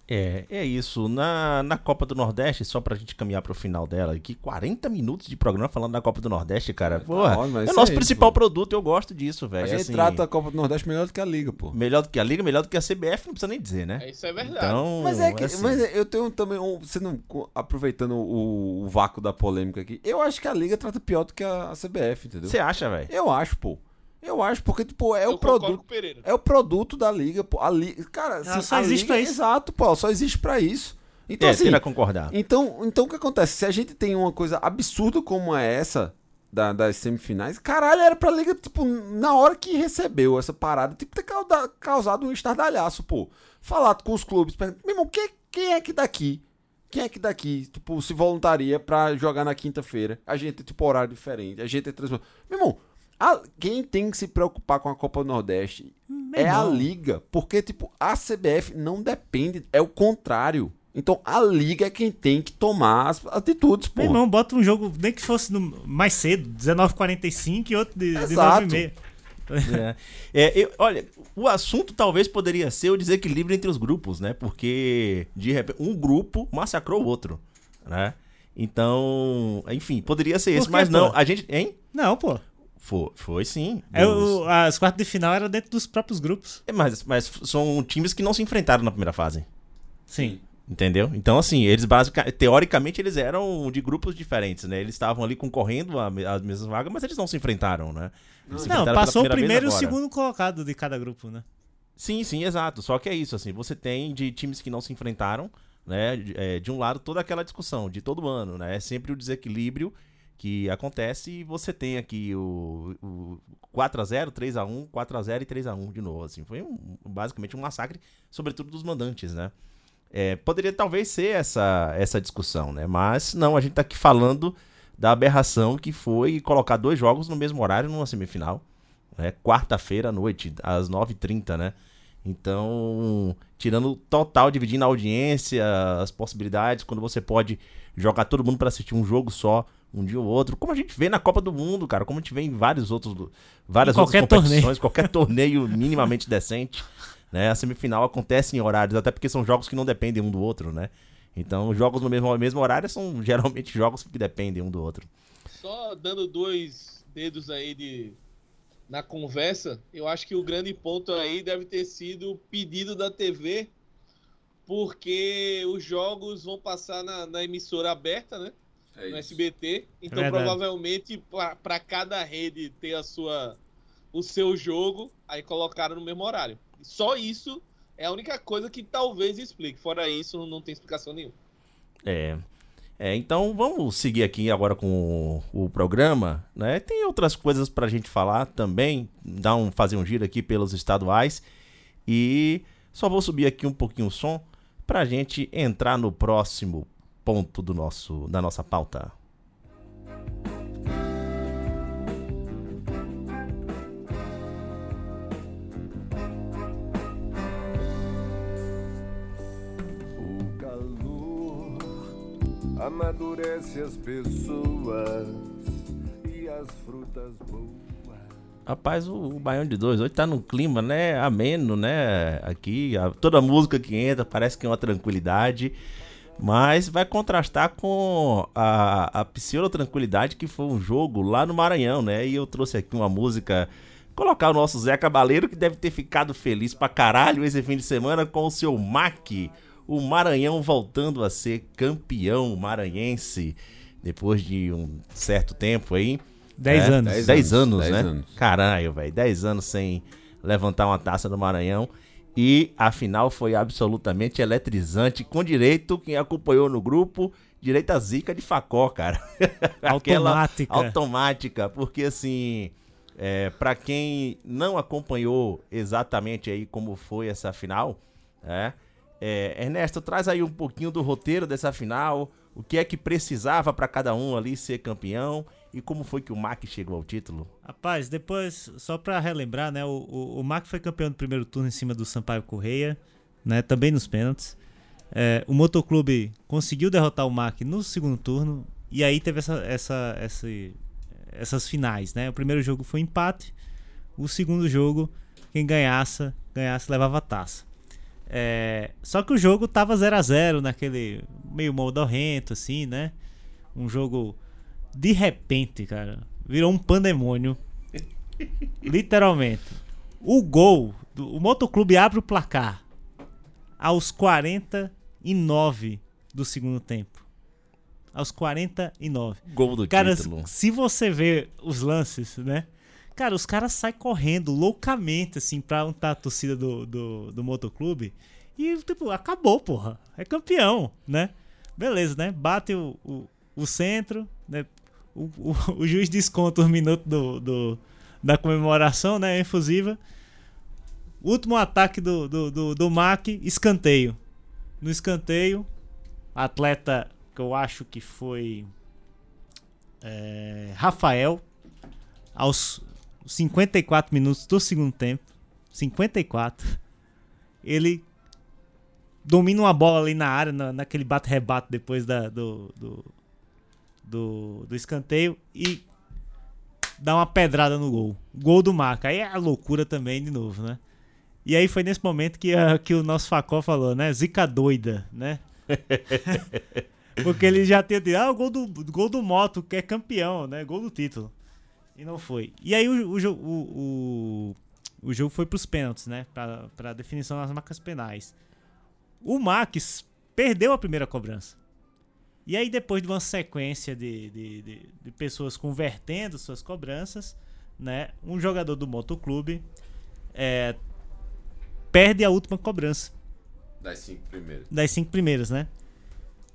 É, é isso. Na, na Copa do Nordeste, só pra gente caminhar pro final dela aqui, 40 minutos de programa falando da Copa do Nordeste, cara. Porra, ótimo, mas é o isso nosso principal pô. produto, eu gosto disso, A velho. gente assim, trata a Copa do Nordeste melhor do que a Liga, pô. Melhor do que a Liga, melhor do que a CBF, não precisa nem dizer, né? É, Isso é verdade. Então, Mas é que, assim, mas eu tenho também um, você não aproveitando o, o vácuo da polêmica aqui. Eu acho que a liga trata pior do que a, a CBF, entendeu? Você acha, velho? Eu acho, pô. Eu acho porque tipo é Eu o produto, é o produto da liga, pô. A liga, cara, se- só a existe liga- pra isso. Exato, pô, só existe pra isso. Então é, assim, a concordar. então, então o que acontece? Se a gente tem uma coisa absurda como é essa da- das semifinais, caralho, era pra liga, tipo, na hora que recebeu essa parada, tipo, ter causado um estardalhaço, pô. Falado com os clubes, perguntando, meu irmão, quem, quem é que daqui? Quem é que daqui, tipo, se voluntaria pra jogar na quinta-feira? A gente tem, tipo, horário diferente, a gente tem transmissão. Meu irmão, a- quem tem que se preocupar com a Copa do Nordeste é a irmão. liga, porque, tipo, a CBF não depende, é o contrário. Então, a liga é quem tem que tomar as atitudes, pô. Meu irmão, bota um jogo, nem que fosse no- mais cedo, 19h45 e outro de, de Exato. 9h30. É. É, eu- olha, o assunto talvez poderia ser o desequilíbrio entre os grupos, né? Porque, de repente, um grupo massacrou o outro, né? Então, enfim, poderia ser quê, mas não, pô? a gente, hein? Não, pô. Foi, foi sim. É, Dos- o- as quartas de final era dentro dos próprios grupos. É, mas, mas são times que não se enfrentaram na primeira fase. Sim. Entendeu? Então, assim, eles basicamente, teoricamente, eles eram de grupos diferentes, né? Eles estavam ali concorrendo as mesmas vagas, mas eles não se enfrentaram, né? Eles Não, enfrentaram passou o primeiro e o segundo colocado de cada grupo, né? Sim, sim, exato. Só que é isso, assim, você tem de times que não se enfrentaram, né? De, é, de um lado, toda aquela discussão de todo ano, né? É sempre o desequilíbrio que acontece e você tem aqui o, o 4x0, 3x1, 4x0 e 3x1 de novo, assim. Foi um- basicamente um massacre, sobretudo dos mandantes, né? É, poderia talvez ser essa, essa discussão, né? Mas não, a gente tá aqui falando da aberração que foi colocar dois jogos no mesmo horário numa semifinal. Né? Quarta-feira à noite, às 9h30, né? Então, tirando total, dividindo a audiência, as possibilidades, quando você pode jogar todo mundo para assistir um jogo só, um dia ou outro, como a gente vê na Copa do Mundo, cara, como a gente vê em vários outros, várias outras torneio. competições, qualquer torneio minimamente decente, né? A semifinal acontece em horários, até porque são jogos que não dependem um do outro, né? Então, jogos no mesmo, mesmo horário são geralmente jogos que dependem um do outro. Só dando dois dedos aí de na conversa, eu acho que o grande ponto aí deve ter sido o pedido da TV, porque os jogos vão passar na, na emissora aberta, né? É no isso. SBT. Então, Verdade. provavelmente, para cada rede ter a sua, o seu jogo, aí colocaram no mesmo horário. Só isso é a única coisa que talvez explique. Fora isso, não tem explicação nenhuma. É. É, então vamos seguir aqui agora com o, o programa, né? Tem outras coisas pra gente falar também, dar um fazer um giro aqui pelos estaduais e só vou subir aqui um pouquinho o som pra gente entrar no próximo ponto do nosso da nossa pauta. O calor amadurece as pessoas e as frutas boas. Rapaz, o, o Baião de Dois hoje tá num clima, né, ameno, né, aqui, a- toda música que entra parece que é uma tranquilidade, mas vai contrastar com a, a pseudo-tranquilidade que foi um jogo lá no Maranhão, né, e eu trouxe aqui uma música colocar o nosso Zé Cabaleiro, que deve ter ficado feliz pra caralho esse fim de semana com o seu MAC, o Maranhão voltando a ser campeão maranhense depois de um certo tempo aí. Dez É, anos. Dez, Dez anos, anos, né? dez anos. Caralho, velho. 10 anos sem levantar uma taça do Maranhão. E a final foi absolutamente eletrizante, com direito, quem acompanhou no grupo, direito a zica de facó, cara. Automática. automática, porque assim, é, para quem não acompanhou exatamente aí como foi essa final, né? É, Ernesto, traz aí um pouquinho do roteiro dessa final, o que é que precisava para cada um ali ser campeão e como foi que o Mac chegou ao título. Rapaz, depois, só pra relembrar, né? O, o, o Mac foi campeão do primeiro turno em cima do Sampaio Correia, né? Também nos pênaltis. É, o Motoclube conseguiu derrotar o Mac no segundo turno. E aí teve essa, essa, essa, essas finais, né? O primeiro jogo foi empate. O segundo jogo, quem ganhasse, ganhasse levava a taça. É, só que o jogo tava 0 a 0 naquele meio moldorrento, assim, né? Um jogo de repente, cara, virou um pandemônio. Literalmente. O gol, do, o Motoclube abre o placar aos 49 do segundo tempo. Aos 49. Gol do cara, título. se você ver os lances, né? Cara, os caras saem correndo loucamente, assim, pra untar a torcida do, do, do motoclube. E, tipo, acabou, porra. É campeão, né? Beleza, né? Bate o, o, o centro, né? O, o, o juiz desconta os minutos do, do, da comemoração, né? Efusiva. Último ataque do, do, do, do Mac, escanteio. No escanteio, atleta que eu acho que foi é, Rafael, aos 54 minutos do segundo tempo, 54, ele domina uma bola ali na área, na, naquele bate-rebate depois da, do, do, do, do escanteio e dá uma pedrada no gol. Gol do Marca. Aí é a loucura também de novo, né? E aí foi nesse momento que, a- que o nosso Facó falou, né? Zica doida, né? Porque ele já tinha dito, ah, o gol do, gol do Moto, que é campeão, né? Gol do título. E não foi. E aí o, o, o, o, jogo foi pros pênaltis, né? Pra, pra definição das marcas penais. O Max perdeu a primeira cobrança. E aí, depois de uma sequência de, de, de, de pessoas convertendo suas cobranças, né? Um jogador do motoclube é, perde a última cobrança Das cinco primeiras. das cinco primeiras, né?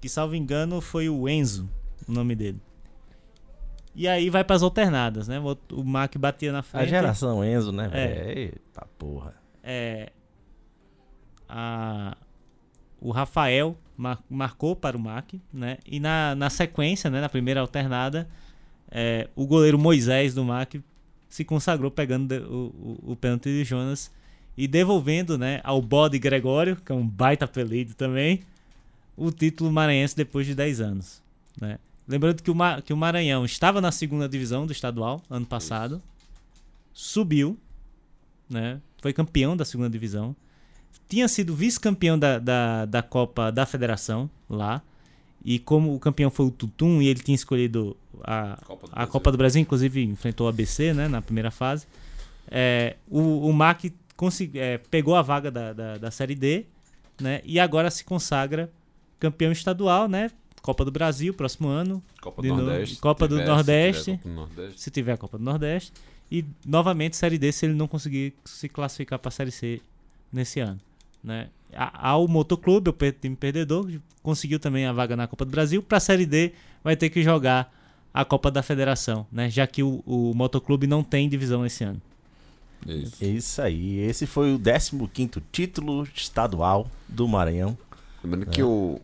Que, salvo engano, foi o Enzo, o nome dele. E aí vai pras alternadas, né? O, Mac batia na frente. A geração Enzo, né, É. Eita porra. É, a, o Rafael mar- marcou para o Mac, né? E na, na sequência, né, na primeira alternada, é, o goleiro Moisés do Mac se consagrou pegando o, o, o pênalti de Jonas e devolvendo, né, ao bode Gregório, que é um baita apelido também, o título maranhense depois de 10 anos, né? Lembrando que o, Ma- que o Maranhão estava na segunda divisão do estadual ano passado, subiu, né? Foi campeão da segunda divisão. Tinha sido vice-campeão da, da, da Copa da Federação lá. E como o campeão foi o Tutum e ele tinha escolhido a Copa do a Brasil. Copa do Brasil, inclusive enfrentou o ABC né, na primeira fase. É, o, o Mac consegui- é, pegou a vaga da, da, da Série D né, e agora se consagra campeão estadual, né? Copa do Brasil, próximo ano. Copa do Nordeste. se Copa do tiver- se Nordeste. tiver Copa do Nordeste. Se tiver a Copa do Nordeste. E novamente Série D se ele não conseguir se classificar para a Série C nesse ano. Né? Ao Motoclube, o time perdedor, conseguiu também a vaga na Copa do Brasil. Para a Série D vai ter que jogar a Copa da Federação, né? já que o, o Motoclube não tem divisão esse ano. Isso. É Isso aí. Esse foi o 15º título estadual do Maranhão. Lembrando É. que o,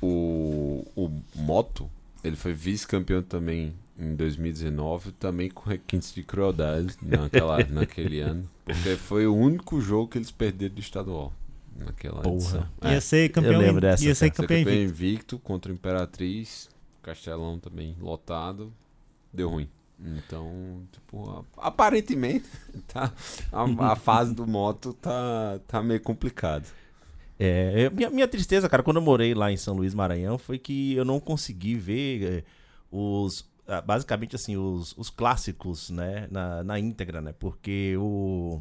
o, o Moto, ele foi vice-campeão também em 2019, também com requintes de crueldade naquela, naquele ano. Porque foi o único jogo que eles perderam do estadual. Naquela Porra. edição. Ia É. ser campeão, eu lembro dessa, ia ser campeão campeão invicto. invicto contra o Imperatriz, Castelão também lotado, deu ruim. Então, tipo, aparentemente, tá, a, a fase do moto tá, tá meio complicada. É, eu- minha, minha tristeza, cara, quando eu morei lá em São Luís, Maranhão, foi que eu não consegui ver é, os, basicamente assim, os, os clássicos, né, na, na íntegra, né? Porque o,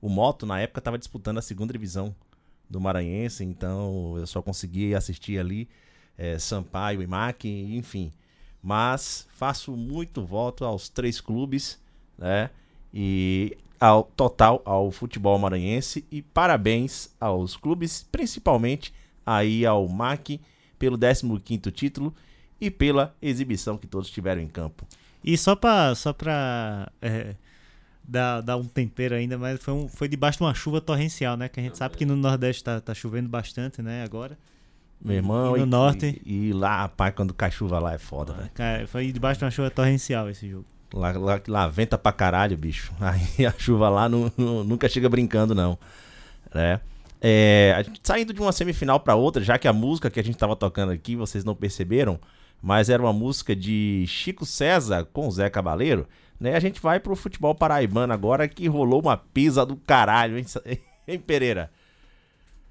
o Moto, na época, estava disputando a segunda divisão do Maranhense, então eu só consegui assistir ali é, Sampaio e Mac, enfim. Mas faço muito voto aos três clubes, né? E ao total ao futebol maranhense e parabéns aos clubes, principalmente aí ao MAC pelo 15º título e pela exibição que todos tiveram em campo. E só pra, só pra é, dar, dar um tempero ainda, mas foi, um, foi debaixo de uma chuva torrencial, né? Que a gente sabe que no Nordeste tá, tá chovendo bastante, né? Agora. Meu irmão, E no norte? E, e lá, rapaz, quando cai chuva lá é foda, velho. Cara, foi debaixo de uma chuva torrencial esse jogo. Lá, lá, lá venta pra caralho, bicho. Aí a chuva lá não- não- nunca chega brincando, não. Né? É, a gente saindo de uma semifinal pra outra, já que a música que a gente tava tocando aqui, vocês não perceberam, mas era uma música de Chico César com Zé Cabaleiro, né? A gente vai pro futebol paraibano agora que rolou uma pisa do caralho, hein, hein Pereira?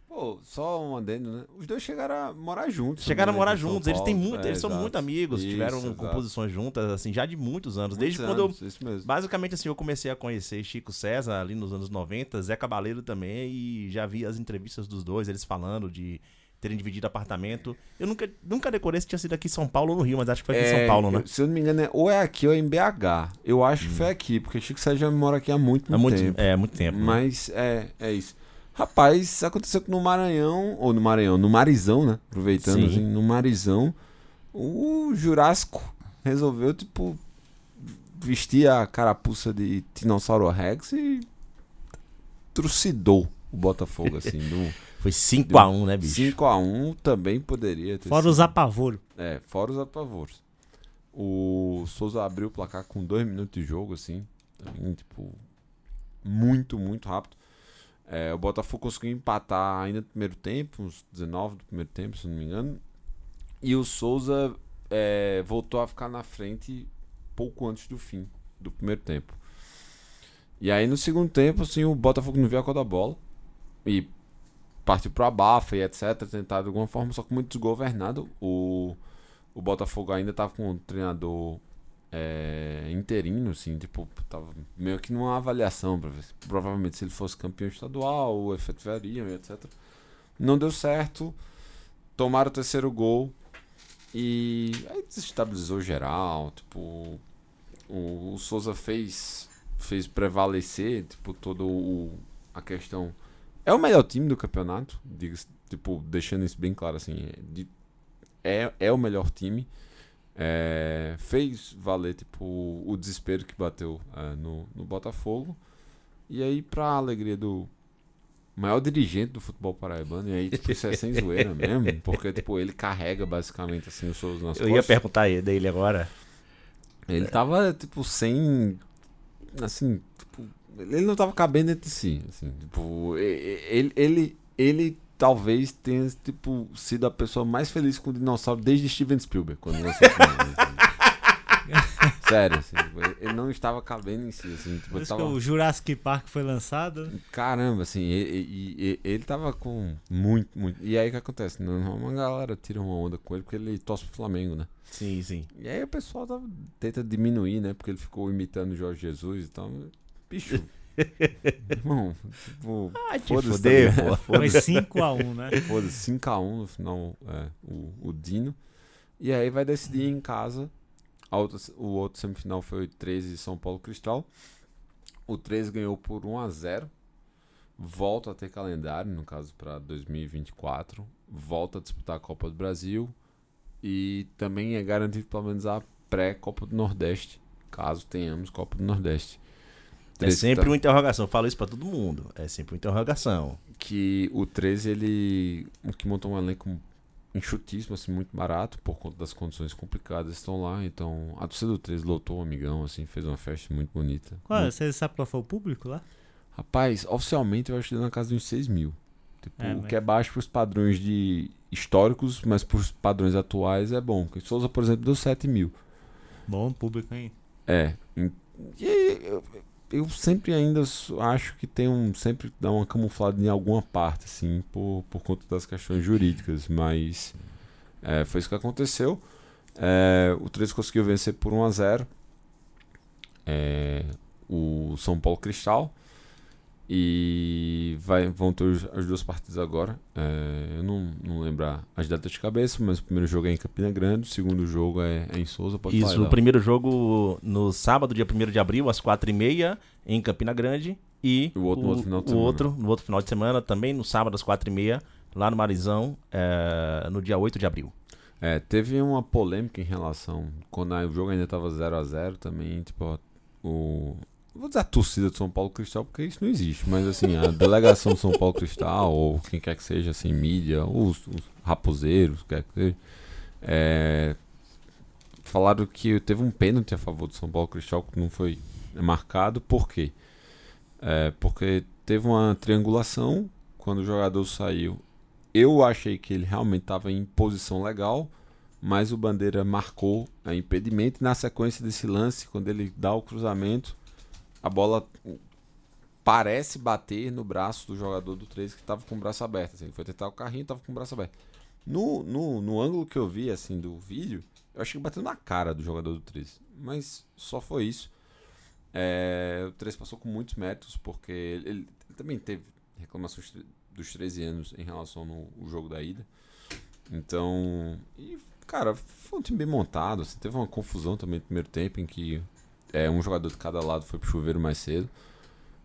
Pô, só um adendo, né? Os dois chegaram a morar juntos. Chegaram a morar né, São juntos, eles têm Paulo. muito, É, eles são exato. muito amigos, Isso, tiveram exato. composições juntas, assim, já de muitos anos. Muitos Desde quando anos, eu. isso mesmo. Basicamente, assim, eu comecei a conhecer Chico César ali nos anos 90, Zé Cabaleiro também, e já vi as entrevistas dos dois, eles falando de terem dividido apartamento. Eu nunca, nunca decorei se tinha sido aqui em São Paulo ou no Rio, mas acho que foi aqui em São É, Paulo, né? eu- se eu não me engano, é, ou é aqui ou é em BH. Eu acho que foi aqui, porque Chico Sérgio já mora aqui há muito, Há muito- tempo. é, há muito tempo, né? Mas é, é isso. Rapaz, aconteceu que no Maranhão, ou no Maranhão, no Marizão, né? Aproveitando, Sim. assim, no Marizão, o Jurássico resolveu, tipo, vestir a carapuça de Dinossauro Rex e trucidou o Botafogo, assim. do- Foi 5 a 1, né, bicho? 5x1 também poderia ter Fora sido. os apavoros. É, fora os apavoros. O Souza abriu o placar com dois minutos de jogo, assim. Também, tipo, muito, muito rápido. É, o Botafogo conseguiu empatar ainda no primeiro tempo, uns 19 do primeiro tempo, se não me engano. E o Souza é, voltou a ficar na frente pouco antes do fim do primeiro tempo. E aí no segundo tempo, assim, o Botafogo não viu a cor da bola. E partiu pro abafa e etc. Tentar de alguma forma, só que muito desgovernado. O, o Botafogo ainda tava com um treinador é, interino, assim, tipo, tava meio que numa avaliação pra ver provavelmente se ele fosse campeão estadual, efetivaria, e etc. Não deu certo. Tomaram o terceiro gol. E aí desestabilizou geral. Tipo, o, o Souza fez, fez prevalecer, tipo, todo o, a questão. É o melhor time do campeonato, diga tipo, deixando isso bem claro assim. é de- é, é o melhor time. É, fez valer tipo, o desespero que bateu é, no, no Botafogo. E aí, pra alegria do maior dirigente do futebol paraibano, e aí, tipo, isso é sem zoeira mesmo, porque tipo, ele carrega basicamente assim o Souza nas Eu ia costas. perguntar dele agora. Ele tava, tipo, sem. Assim, ele não tava cabendo entre si. Assim, tipo, ele, ele, ele talvez tenha, tipo, sido a pessoa mais feliz com o dinossauro desde Steven Spielberg, quando você Sério, assim, tipo, ele- ele não estava cabendo em si, assim, tipo, Por ele isso que tava... o Jurassic Park foi lançado. né? Caramba, assim, e, e- e- ele tava com muito, muito. E aí o que acontece? Uma galera tira uma onda com ele porque ele torce pro Flamengo, né? Sim, sim. E aí o pessoal tava, tenta diminuir, né? Porque ele ficou imitando o Jorge Jesus e tal. Bicho. Irmão, tipo. Te foda-se fuder, também. Foi foda-se. 5x1, né? Foda-se, 5x1 no final, é, o, o Dino. E aí vai decidir em casa. A outra, o outro semifinal foi o 13 São Paulo Cristal. O 13 ganhou por 1x0. Volta a ter calendário, no caso, para 2024. Volta a disputar a Copa do Brasil. E também é garantido pelo menos a pré-Copa do Nordeste, caso tenhamos Copa do Nordeste. É 13 sempre tá- uma interrogação. Eu falo isso pra todo mundo. É sempre uma interrogação. que o 13 ele o que montou um elenco enxutíssimo, assim, muito barato, por conta das condições complicadas estão lá, então a torcida do 13 lotou o amigão, assim, fez uma festa muito bonita. Qual, Muito- você sabe qual foi o público lá? Rapaz, oficialmente eu acho que deu na casa de uns 6 mil. Tipo, É, o mas- que é baixo pros padrões de históricos, mas pros padrões atuais é bom. Porque Souza, por exemplo, deu 7 mil. Bom público, hein? É. E eu, eu sempre ainda acho que tem um. Sempre dá uma camuflada em alguma parte, assim, por, por conta das questões jurídicas. Mas é, foi isso que aconteceu. É, o 13 conseguiu vencer por 1 a 0 é, o São Paulo Cristal. E vai, vão ter as duas partidas agora. É, eu não, não lembro as datas de cabeça, mas o primeiro jogo é em Campina Grande, o segundo jogo é, é em Souza. Pode Isso, falar, o primeiro jogo no sábado, dia 1 de abril, às 4h30, em Campina Grande. E O outro no outro final de o semana. outro no outro final de semana, também no sábado, às 4h30, lá no Marizão, é, no dia 8 de abril. É, teve uma polêmica em relação. Quando a- o jogo ainda tava 0 a 0 também, tipo, o. Vou dizer a torcida do São Paulo Cristal, porque isso não existe, mas assim, a delegação do São Paulo Cristal, ou quem quer que seja, assim, mídia, os, os raposeiros, quer que seja, é, falaram que teve um pênalti a favor do São Paulo Cristal que não foi marcado, por quê? É, porque teve uma triangulação quando o jogador saiu. Eu achei que ele realmente estava em posição legal, mas o Bandeira marcou a impedimento. E na sequência desse lance, quando ele dá o cruzamento, a bola parece bater no braço do jogador do 13 que estava com o braço aberto. Assim, ele foi tentar o carrinho e estava com o braço aberto. No, no, no ângulo que eu vi assim do vídeo, eu achei que bateu na cara do jogador do 13. Mas só foi isso. É, o 13 passou com muitos méritos, porque ele, ele também teve reclamações dos 13 anos em relação no o jogo da ida. Então, e, cara, foi um time bem montado. assim, teve uma confusão também no primeiro tempo, em que é, um jogador de cada lado foi pro chuveiro mais cedo.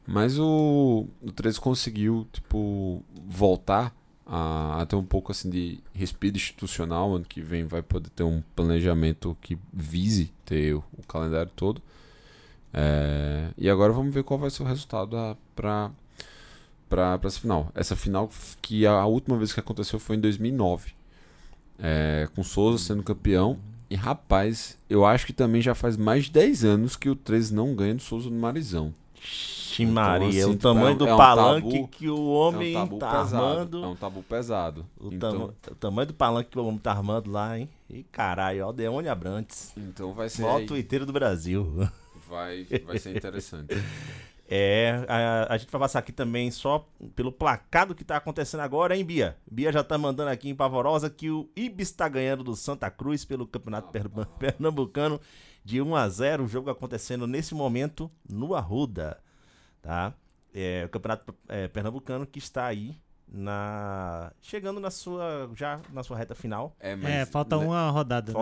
Mas o, o 13 conseguiu, tipo, voltar a, a ter um pouco assim de respiro institucional. Ano que vem vai poder ter um planejamento que vise ter o, o calendário todo. É, e agora vamos ver qual vai ser o resultado pra, pra essa final. Essa final que a última vez que aconteceu foi em 2009. É, com Souza sendo campeão. E rapaz, eu acho que também já faz mais de 10 anos que o 13 não ganha do Souza no Marizão. Ixi, Maria, assim, o tipo, tamanho é do é um palanque tabu- que o homem é um tá pesado, armando. É um tabu pesado. O, então, o tamanho do palanque que o homem tá armando lá, hein? E caralho, ó, Deone Abrantes. então vai ser. Aí. tuiteiro do Brasil. Vai, vai ser interessante. É, a, a gente vai passar aqui também só pelo placado que tá acontecendo agora, hein, Bia? Bia já tá mandando aqui em Pavorosa que o Ibis tá ganhando do Santa Cruz pelo Campeonato Pernam- Pernambucano de 1 a 0 o jogo acontecendo nesse momento no Arruda, tá? É, o Campeonato é, Pernambucano que está aí na chegando na sua já na sua reta final. É, É, falta le- uma rodada. né?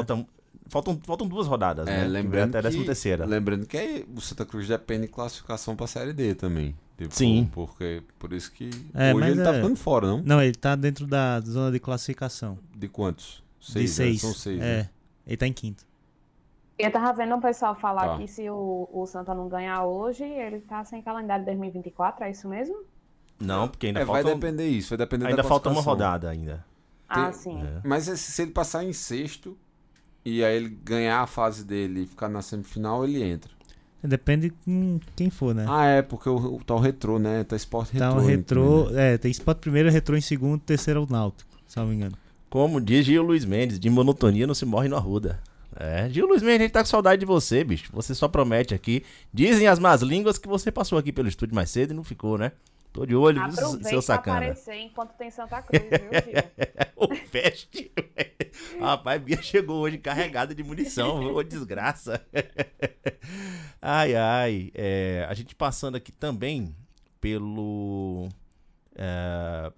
Faltam faltam, duas rodadas, É, né? Que vai lembrando, até a que, décima terceira. lembrando que aí o Santa Cruz depende de classificação pra Série D também. Tipo, Sim. Porque, por isso que É, hoje ele tá é- ficando fora, não? Não, ele tá dentro da zona de classificação. De quantos? de né? seis. São seis, É, né? ele tá em quinto. Eu tava vendo o pessoal falar Tá. que se o, o Santa não ganhar hoje, ele tá sem calendário 2024, é isso mesmo? Não, porque ainda É, vai falta depender isso, vai depender ainda da falta uma rodada ainda. Ah, Tem- sim. É. Mas se ele passar em sexto e aí ele ganhar a fase dele e ficar na semifinal, ele entra. Depende com quem for, né? Ah, é, porque o, o tal retrô, né? Tá esporte retrô. Tá o retrô. também, né? É, tem spot primeiro, retrô em segundo, terceiro é o Náutico, se não me engano. Como diz Gil Luiz Mendes, de monotonia não se morre no Arruda. É, Gil Luiz Mendes, a gente tá com saudade de você, bicho. Você só promete aqui. Dizem as más línguas que você passou aqui pelo estúdio mais cedo e não ficou, né? Tô de olho, viu, seu Aproveita sacana. aparecer enquanto tem Santa Cruz, viu, Gil? o feste. Rapaz, Bia chegou hoje carregada de munição. Ô, desgraça. ai, ai. É, a gente passando aqui também pelo é,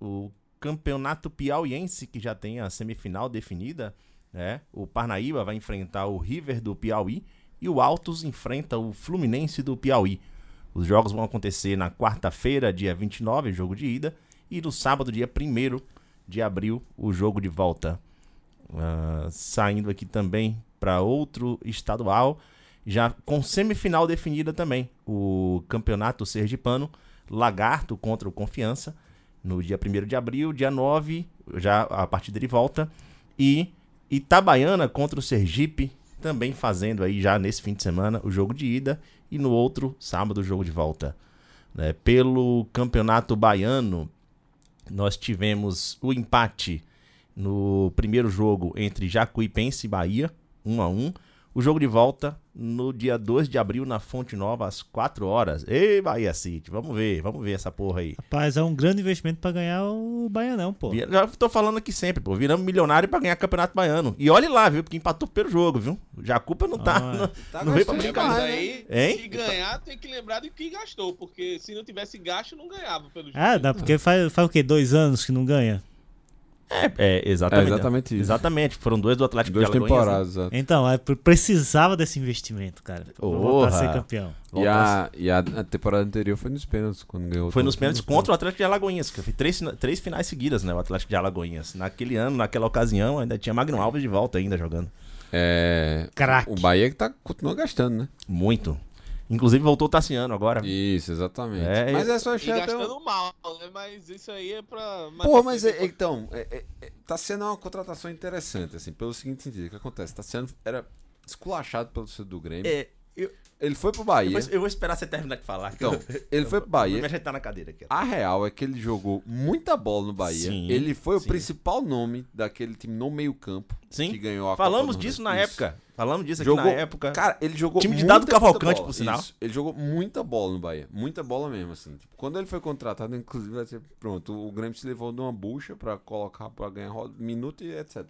o campeonato piauiense, que já tem a semifinal definida. Né? O Parnaíba vai enfrentar o River do Piauí e o Altos enfrenta o Fluminense do Piauí. Os jogos vão acontecer na quarta-feira, dia 29, jogo de ida, e no sábado, dia 1 de abril, o jogo de volta. Ah, saindo aqui também para outro estadual, já com semifinal definida também. O Campeonato Sergipano, Lagarto contra o Confiança, no dia 1 de abril, dia 9, já a partida de volta. E Itabaiana contra o Sergipe, também fazendo aí já nesse fim de semana o jogo de ida. E no outro sábado o jogo de volta. né? Pelo Campeonato Baiano, nós tivemos o empate no primeiro jogo entre Jacuipense e Bahia, 1 a 1 O jogo de volta no dia 2 de abril na Fonte Nova, às 4 horas. Ei, Bahia City, vamos ver, vamos ver essa porra aí. Rapaz, é um grande investimento pra ganhar o Baianão, pô. Já tô falando aqui sempre, pô. Viramos milionário pra ganhar Campeonato Baiano. E olhe lá, viu? Porque empatou pelo jogo, viu? Já a culpa não tá. Ah, não Tá não veio pra gostando brincar. Mas né? aí, Hein? se ganhar, tem que lembrar de que gastou, porque se não tivesse gasto, não ganhava pelo jeito. Ah, dá, porque faz, faz o quê? Dois anos que não ganha? É, é, exatamente. É exatamente isso. Exatamente. Foram dois do Atlético Duas de Alagoas. né? temporadas. exato. Então, é, pre- precisava desse investimento, cara. Pra voltar a ser campeão. E, a, e a, temporada anterior foi nos pênaltis, quando ganhou. Foi nos pênaltis contra o Atlético de Alagoinhas, que foi três, três finais seguidas, né? O Atlético de Alagoinhas. Naquele ano, naquela ocasião, ainda tinha Magno Alves de volta ainda jogando. É. Craque. O Bahia que tá, continua gastando, né? Muito. Inclusive voltou o Tassiano agora. Isso, exatamente. É, mas eu- é só achar até gastando mal, né? Mas isso aí é pra. Pô, mas é- então, é- é- é- tá sendo uma contratação interessante, assim, pelo seguinte sentido. O que acontece? Tá sendo. Era esculachado pelo torcedor do Grêmio. É, eu, Ele foi pro Bahia. vou, eu vou esperar você terminar de falar. que Então, eu- ele foi pro Vou Bahia. me ajeitar na cadeira aqui. A real é que ele jogou muita bola no Bahia. Sim, ele foi sim. o principal nome daquele time no meio-campo Sim. que ganhou a Falamos disso na Isso. época. Falamos disso aqui Jogou, na época. Cara, ele jogou Time de muita, Dado Cavalcante, por sinal. Isso. Ele jogou muita bola no Bahia. Muita bola mesmo, assim. Tipo, quando ele foi contratado, inclusive, vai ser pronto. O Grêmio se levou de uma bucha pra colocar, pra ganhar minuto e etc.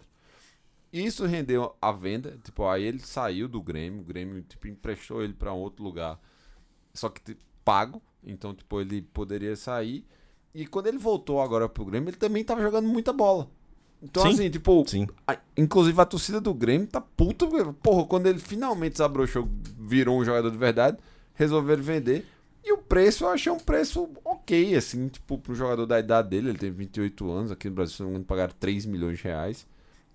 Isso rendeu a venda. Tipo, aí ele saiu do Grêmio. O Grêmio, tipo, emprestou ele pra outro lugar. Só que tipo, pago. Então, tipo, ele poderia sair. E quando ele voltou agora pro Grêmio, ele também tava jogando muita bola. Então, Sim. assim, tipo, Sim. a- inclusive a torcida do Grêmio tá puta. Porra, quando ele finalmente desabrochou, virou um jogador de verdade, resolveram vender. E o preço eu achei um preço ok, assim, tipo, pro jogador da idade dele. Ele tem 28 anos, aqui no Brasil, se não me engano, pagaram 3 milhões de reais.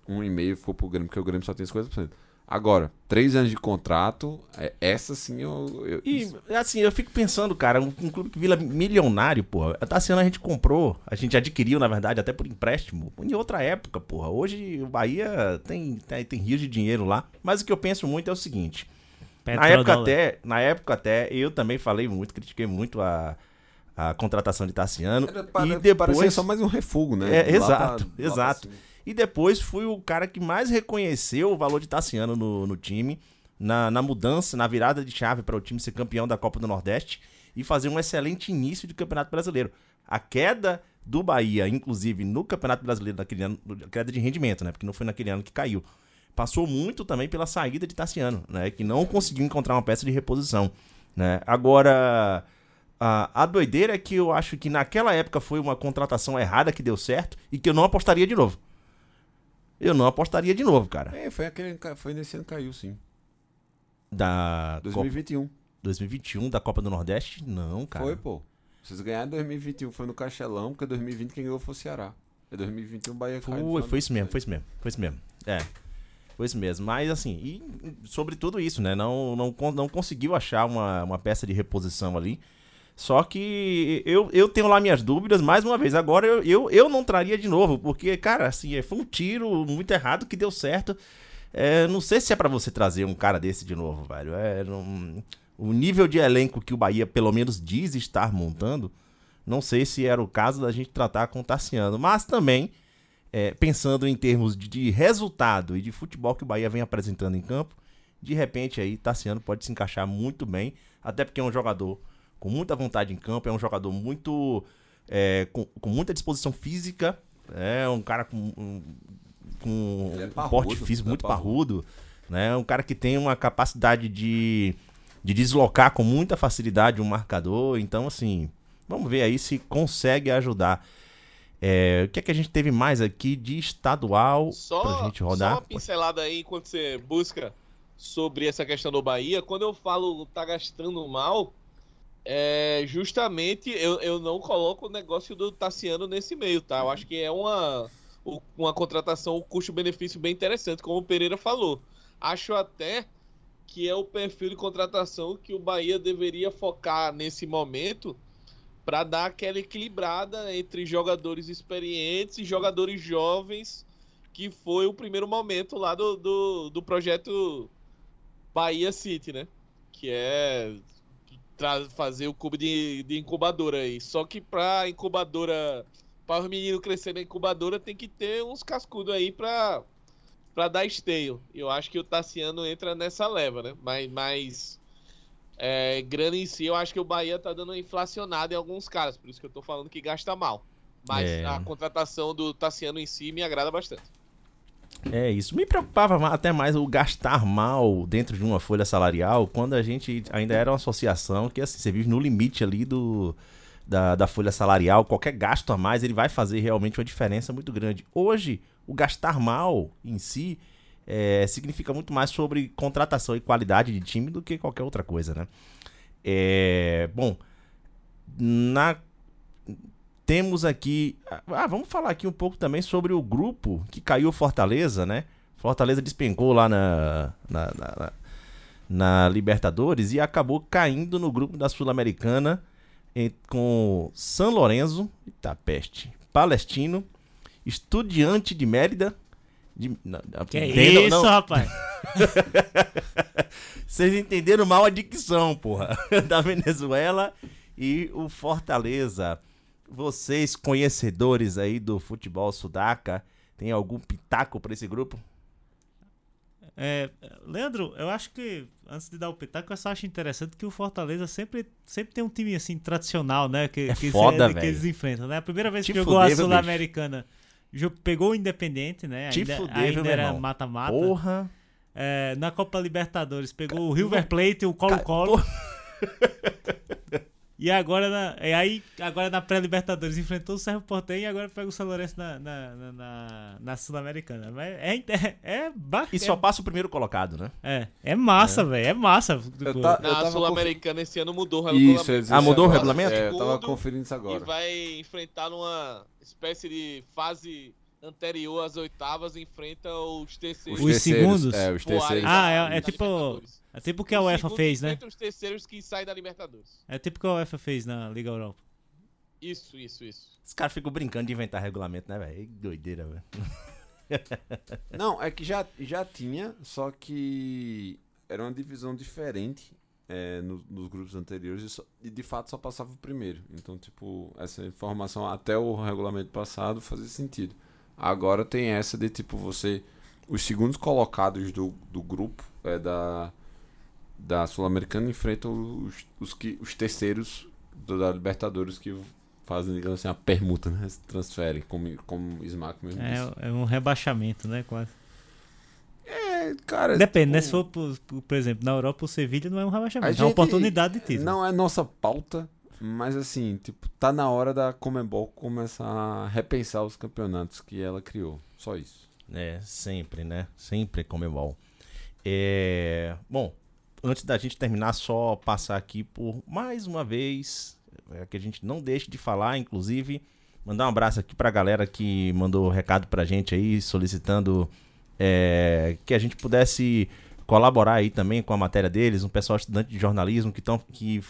Um e meio ficou pro Grêmio, porque o Grêmio só tem 50%. Agora, 3 anos de contrato, é, essa sim eu. eu- E, assim, eu fico pensando, cara, um, um clube que vira milionário, porra. A Tassiano a gente comprou, a gente adquiriu, na verdade, até por empréstimo, em outra época, porra. Hoje o Bahia tem, tem, tem rios de dinheiro lá. Mas o que eu penso muito é o seguinte. Na época, Petrodólar. até, na época até, eu também falei muito, critiquei muito a, a contratação de Tassiano. Era, pare- e depois... parecia só mais um refugo, né? É, exato, pra exato. E depois fui o cara que mais reconheceu o valor de Tassiano no, no time, na, na mudança, na virada de chave para o time ser campeão da Copa do Nordeste e fazer um excelente início de Campeonato Brasileiro. A queda do Bahia, inclusive no Campeonato Brasileiro naquele ano, queda de rendimento, né? Porque não foi naquele ano que caiu. Passou muito também pela saída de Tassiano, né? Que não conseguiu encontrar uma peça de reposição, né? Agora, a, a doideira é que eu acho que naquela época foi uma contratação errada que deu certo e que eu não apostaria de novo. Eu não apostaria de novo, cara. É, foi, aquele, foi nesse ano que caiu, sim. Da Copa 2021. 2021 da Copa do Nordeste? Não, cara. Foi, pô. Vocês ganharam em 2021, foi no Castelão, porque 2020 quem ganhou foi o Ceará. É 2021 o Bahia caiu Foi, final foi do isso mesmo, foi isso mesmo, foi isso mesmo. É. Foi isso mesmo. Mas assim, e sobre tudo isso, né? Não, não, não conseguiu achar uma, uma peça de reposição ali. Só que eu, eu tenho lá minhas dúvidas, mais uma vez. Agora eu, eu, eu não traria de novo, porque, cara, assim, foi um tiro muito errado que deu certo. É, não sei se é pra você trazer um cara desse de novo, velho. É, não- o nível de elenco que o Bahia, pelo menos, diz estar montando, não sei se era o caso da gente tratar com o Tassiano. Mas também, é, pensando em termos de, de resultado e de futebol que o Bahia vem apresentando em campo, de repente aí Tassiano pode se encaixar muito bem, até porque é um jogador com muita vontade em campo, é um jogador muito é, com, com muita disposição física, é um cara com um, com é um parrudo, porte físico é muito parrudo, né? Um cara que tem uma capacidade de, de deslocar com muita facilidade um marcador, então assim, vamos ver aí se consegue ajudar. É, o que é que a gente teve mais aqui de estadual Só, pra gente só rodar? uma pincelada aí enquanto você busca sobre essa questão do Bahia. Quando eu falo tá gastando mal, é justamente eu, eu não coloco o negócio do Tassiano nesse meio, tá? Eu acho que é uma, uma contratação, o custo-benefício bem interessante, como o Pereira falou. Acho até que é o perfil de contratação que o Bahia deveria focar nesse momento para dar aquela equilibrada entre jogadores experientes e jogadores jovens, que foi o primeiro momento lá do, do, do projeto Bahia City, né? Que é fazer o clube de, de incubadora aí. Só que pra incubadora, para os meninos crescerem na incubadora, tem que ter uns cascudos aí pra, para dar esteio. Eu acho que o Tassiano entra nessa leva, né? Mas, mas é, grana em si, eu acho que o Bahia tá dando inflacionada em alguns caras, por isso que eu tô falando que gasta mal. Mas É. a contratação do Tassiano em si me agrada bastante. É isso. Me preocupava até mais o gastar mal dentro de uma folha salarial quando a gente ainda era uma associação que assim, você vive no limite ali do, da, da folha salarial. Qualquer gasto a mais ele vai fazer realmente uma diferença muito grande. Hoje, o gastar mal em si é, significa muito mais sobre contratação e qualidade de time do que qualquer outra coisa, né? É, bom, na temos aqui. Ah, vamos falar aqui um pouco também sobre o grupo que caiu Fortaleza, né? Fortaleza despencou lá na, na, na- na- Libertadores e acabou caindo no grupo da Sul-Americana com São Lourenço, eita peste, Palestino, Estudiante de Mérida. De, não, Que entendam- isso, não. rapaz? Vocês entenderam mal a dicção, porra. Da Venezuela e o Fortaleza. Vocês, conhecedores aí do futebol sudaca, tem algum pitaco pra esse grupo? É, Leandro, eu acho que, antes de dar o pitaco, eu só acho interessante que o Fortaleza sempre, sempre tem um time assim tradicional, né? Que, É que, foda, que velho. eles enfrentam, né? A primeira vez Te que jogou fuder, a? Sul-Americana, pegou o Independente, né? Te ainda fuder, ainda era mata-mata. Porra. É, na Copa Libertadores, pegou o River Plate, o Colo-Colo. E agora na, e aí, agora na pré-Libertadores enfrentou o Cerro Porteño e agora pega o São Lourenço na, na, na, na- na Sul-Americana. Mas É, é, é, ba- E só passa o primeiro colocado, né? é, é massa, velho. É massa. Tipo, tá- Na tava Sul-Americana esse ano mudou o Isso, regulamento. eu dizer Ah, mudou o agora. regulamento? É, eu tava conferindo isso E agora. vai enfrentar numa espécie de fase anterior às oitavas, enfrenta os terceiros. Os terceiros, segundos? É, os terceiros. Ah, é, é tipo. É tipo o que a UEFA fez, né? enfrentam os terceiros que saem da Libertadores. É tipo o que a UEFA fez na Liga Europa. Isso, isso, isso. Os caras ficam brincando de inventar regulamento, né, velho? Que Doideira, velho. Não, é que já, já tinha, só que era uma divisão diferente é, no- nos grupos anteriores e, só- e de fato só passava o primeiro. Então, tipo, essa informação até o regulamento passado fazia sentido. Agora tem essa de tipo você. Os segundos colocados do, do grupo é, da, da Sul-Americana enfrentam os, os, que, os terceiros do- da Libertadores que fazem, digamos assim, a permuta, né? Se transferem, como, como o Smack mesmo disse. É, é um rebaixamento, né? Quase. É, cara. Depende, né? tipo, Se for, por, por- exemplo, na Europa, o Sevilha não é um rebaixamento. É gente- uma oportunidade de título. Não é nossa pauta, mas assim, tipo, tá na hora da Comembol começar a repensar os campeonatos que ela criou. Só isso. É, sempre, né? Sempre Comebol. É... Bom, antes da gente terminar, só passar aqui por mais uma vez, é, que a gente não deixe de falar, inclusive, mandar um abraço aqui pra galera que mandou recado pra gente aí, solicitando é, que a gente pudesse colaborar aí também com a matéria deles, um pessoal estudante de jornalismo que, tão, que,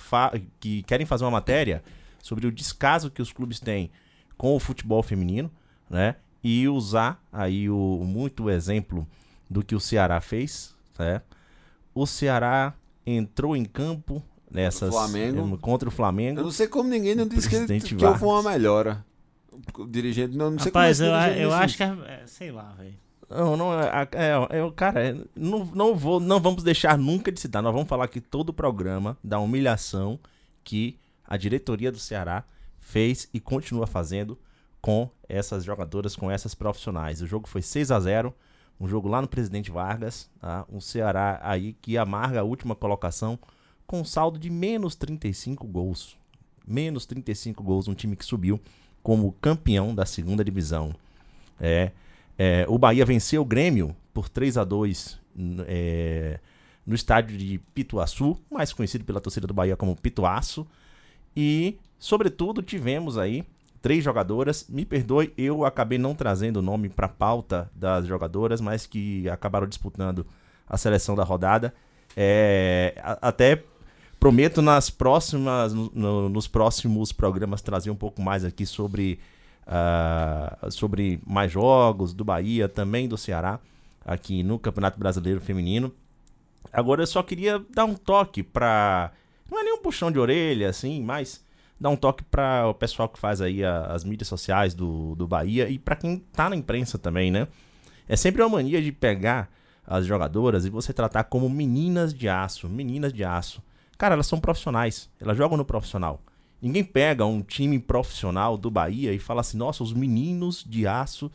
que querem fazer uma matéria sobre o descaso que os clubes têm com o futebol feminino, né? E usar aí o muito exemplo do que o Ceará fez, né? O Ceará entrou em campo nessas Flamengo. contra o Flamengo. Eu não sei como ninguém não disse que, Presidente que houve uma melhora. O dirigente não, não sei Rapaz, como eu, é eu dirigente acho que. é- é, sei lá, velho. Não, não, é, é, é, cara, é, não, não, vou, não vamos deixar nunca de citar. Nós vamos falar aqui todo o programa da humilhação que a diretoria do Ceará fez e continua fazendo com essas jogadoras, com essas profissionais. O jogo foi 6 a 0 um jogo lá no Presidente Vargas, tá? Um Ceará aí que amarga a última colocação com um saldo de menos 35 gols. Menos 35 gols, um time que subiu como campeão da segunda divisão. É, é, o Bahia venceu o Grêmio por 3 a 2 n- é, no estádio de Pituaçu, mais conhecido pela torcida do Bahia como Pituaço. E, sobretudo, tivemos aí três jogadoras. Me perdoe, eu acabei não trazendo o nome para pauta das jogadoras, mas que acabaram disputando a seleção da rodada. É, até prometo nas próximas, no- no- nos próximos programas trazer um pouco mais aqui sobre, ah, sobre mais jogos do Bahia, também do Ceará, aqui no Campeonato Brasileiro Feminino. Agora eu só queria dar um toque pra. Não é nem um puxão de orelha, assim, mas dar um toque para o pessoal que faz aí a- as mídias sociais do, do Bahia e para quem tá na imprensa também, né? É sempre uma mania de pegar as jogadoras e você tratar como meninas de aço, meninas de aço. Cara, elas são profissionais, elas jogam no profissional. Ninguém pega um time profissional do Bahia e fala assim: nossa, os meninos de aço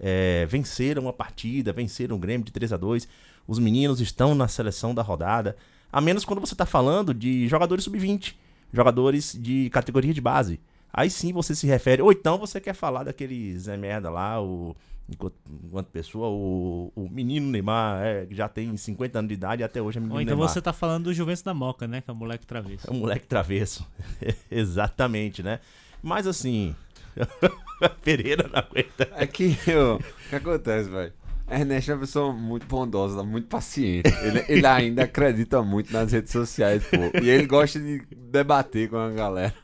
é, venceram a partida, venceram o Grêmio de 3 a 2 os meninos estão na seleção da rodada. A menos quando você está falando de jogadores sub-20, jogadores de categoria de base. Aí sim você se refere. Ou então você quer falar daquele Zé Merda lá, o. Enquanto, enquanto pessoa, o, o menino Neymar é, já tem 50 anos de idade e até hoje é menino Ou então Neymar. você tá falando do Juventus da Moca, né? Que é o moleque travesso. É um moleque travesso. Exatamente, né? Mas assim. Pereira não aguenta. É que o que acontece, velho? Ernesto é uma pessoa muito bondosa, muito paciente. Ele, ele ainda acredita muito nas redes sociais, pô. E ele gosta de debater com a galera.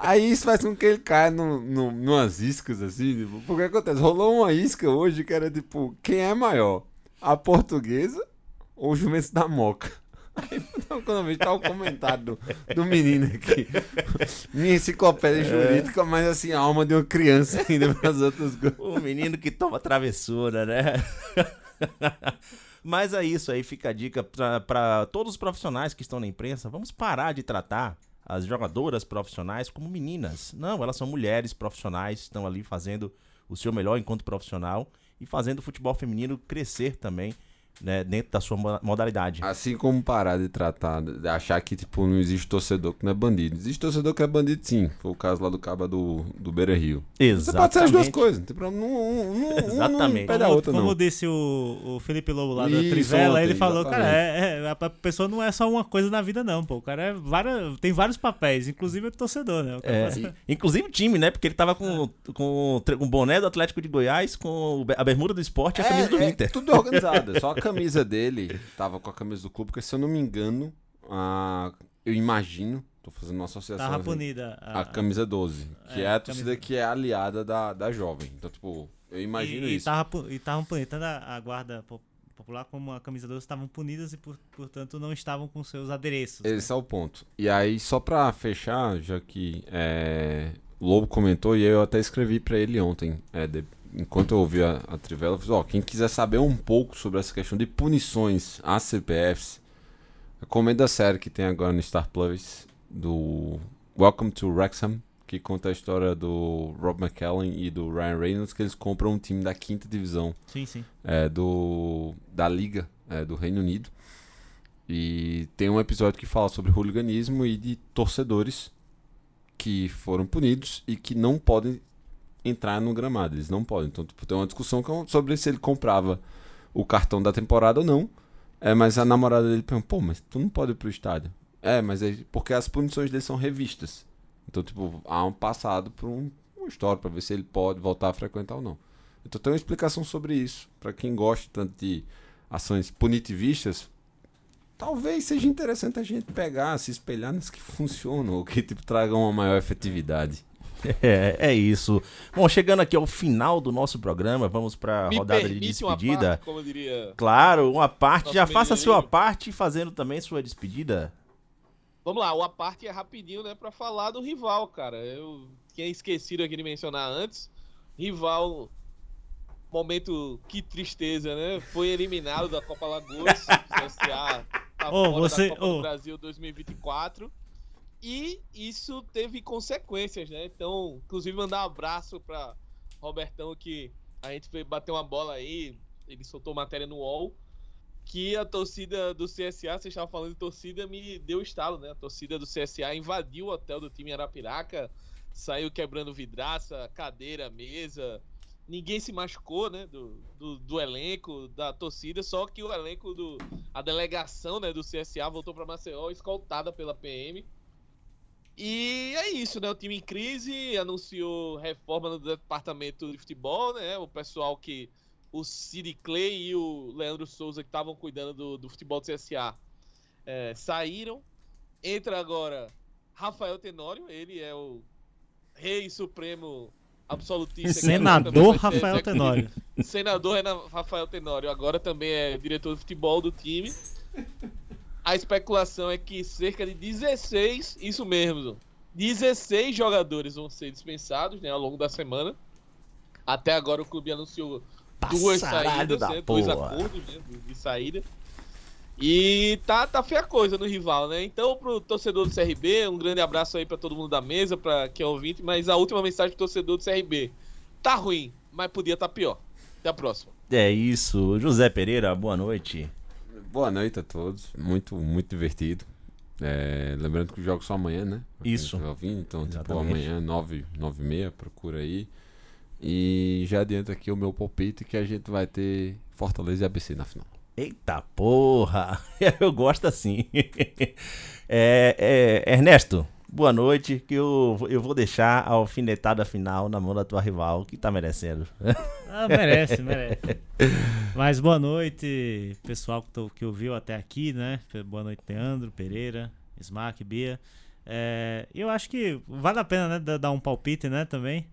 Aí isso faz com que ele caia no, no, numas iscas, assim. Tipo, porque acontece? Rolou uma isca hoje que era tipo: quem é maior? A portuguesa ou o Juventus da Moca? Aí então, quando eu vejo tá o comentário do, do menino aqui. Minha enciclopédia jurídica, mas assim, a alma de uma criança ainda para as outras coisas. O menino que toma travessura, né? Mas é isso aí, fica a dica para todos os profissionais que estão na imprensa. Vamos parar de tratar as jogadoras profissionais como meninas. Não, elas são mulheres profissionais, estão ali fazendo o seu melhor enquanto profissional e fazendo o futebol feminino crescer também né, dentro da sua mo- modalidade. Assim como parar de tratar, de achar que tipo, não existe torcedor que não é bandido. Existe torcedor que é bandido sim. Foi o caso lá do caba do, do Beira Rio. Você pode ser as duas Exatamente. coisas. Não tem problema. Um, um, um, um Exatamente. a Como, outra, como não. disse o, o Felipe Lobo lá da Isso, Trivela, ontem, ele falou, cara, exatamente. é, é, a pessoa não é só uma coisa na vida, não, pô. O cara é várias, tem vários papéis, inclusive o torcedor, né? O cara É, faz- e- inclusive o time, né? Porque ele tava com, com, o tre- com o boné do Atlético de Goiás, com a bermuda do esporte e a camisa do é, Inter. tudo organizado. Só a camisa dele tava com a camisa do clube, porque se eu não me engano, a, eu imagino, tô fazendo uma associação. Tava punida a- A, camisa 12, que É, é, a torcida camisa- que é aliada da, da jovem. Então, tipo, eu imagino e, isso. E estavam punitando a, a guarda po- popular como a camisa 12 estavam punidas e, por- portanto, não estavam com seus adereços. Esse é o ponto. E aí, só pra fechar, já que é, o Lobo comentou, e eu até escrevi pra ele ontem, é, de- enquanto eu ouvi a, a Trivela, eu fiz, ó, quem quiser saber um pouco sobre essa questão de punições às CPFs, recomendo a série que tem agora no Star Plus, do Welcome to Wrexham, que conta a história do Rob McCallum e do Ryan Reynolds, que eles compram um time da quinta divisão Sim, sim. é, do, da Liga é, do Reino Unido. E tem um episódio que fala sobre hooliganismo e de torcedores que foram punidos e que não podem entrar no gramado. Eles não podem. Então, tipo, tem uma discussão com- sobre se ele comprava o cartão da temporada ou não. É, mas a namorada dele pergunta, pô, mas tu não pode ir pro estádio. É, mas é porque as punições dele são revistas. Então, tipo, há um passado por um, uma história pra ver se ele pode voltar a frequentar ou não. Então tem uma explicação sobre isso. Pra quem gosta tanto de ações punitivistas, talvez seja interessante a gente pegar, se espelhar nas que funcionam, ou que tipo, tragam uma maior efetividade. É, é isso. Bom, chegando aqui ao final do nosso programa, vamos pra Me rodada de permite uma despedida. parte, como eu diria. Claro, uma parte. Nosso Já faça a sua parte fazendo também sua despedida. Vamos lá, uma parte é rapidinho, né, pra falar do rival, cara. Eu tinha esquecido aqui de mencionar antes. Rival, momento que tristeza, né? Foi eliminado da Copa Lagoas. CSA tá fora você- da Copa ô. do Brasil 2024. E isso teve consequências, né? Então, inclusive mandar um abraço pra Robertão que a gente foi bater uma bola aí, ele soltou matéria no UOL que a torcida do CSA, vocês estavam falando de torcida, me deu estalo, né? A torcida do CSA invadiu o hotel do time Arapiraca, saiu quebrando vidraça, cadeira, mesa. Ninguém se machucou, né? Do, do, do elenco, da torcida, só que o elenco do. A delegação né, do CSA voltou para Maceió, escoltada pela PM. E é isso, né? O time em crise anunciou reforma no departamento de futebol, né? O pessoal que o Cid Clay e o Leandro Souza, que estavam cuidando do, do futebol do CSA, é, saíram. Entra agora Rafael Tenório, ele é o rei supremo absolutista. Senador Rafael. Tenório. Senador Rafael Tenório, agora também é diretor de futebol do time. A especulação é que cerca de 16, isso mesmo, 16 jogadores vão ser dispensados né, ao longo da semana. Até agora o clube anunciou duas Passaralho saídas, da né? Dois acordos né? de- saída. E tá, tá feia coisa no rival, né? Então, pro torcedor do CRB, um grande abraço aí pra todo mundo da mesa, pra quem é ouvinte, mas a última mensagem pro torcedor do CRB. Tá ruim, mas podia tá pior. Até a próxima. É isso. José Pereira, boa noite. Boa noite a todos. Muito, muito divertido. É, lembrando que os jogos são amanhã, né? Pra Isso. estiver ouvindo, então, tipo, Exatamente. amanhã, 9, 9 e meia, procura aí. E já adianta aqui o meu palpite que a gente vai ter Fortaleza e ABC na final. Eita porra! Eu gosto assim. É, é, Ernesto, boa noite. Que eu, eu vou deixar a alfinetada final na mão da tua rival, que tá merecendo. Ah, merece, merece. Mas boa noite, pessoal que, tô- que ouviu até aqui, né? Boa noite, Leandro, Pereira, Smack, Bia. É, eu acho que vale a pena, né, da- dar um palpite, né, também.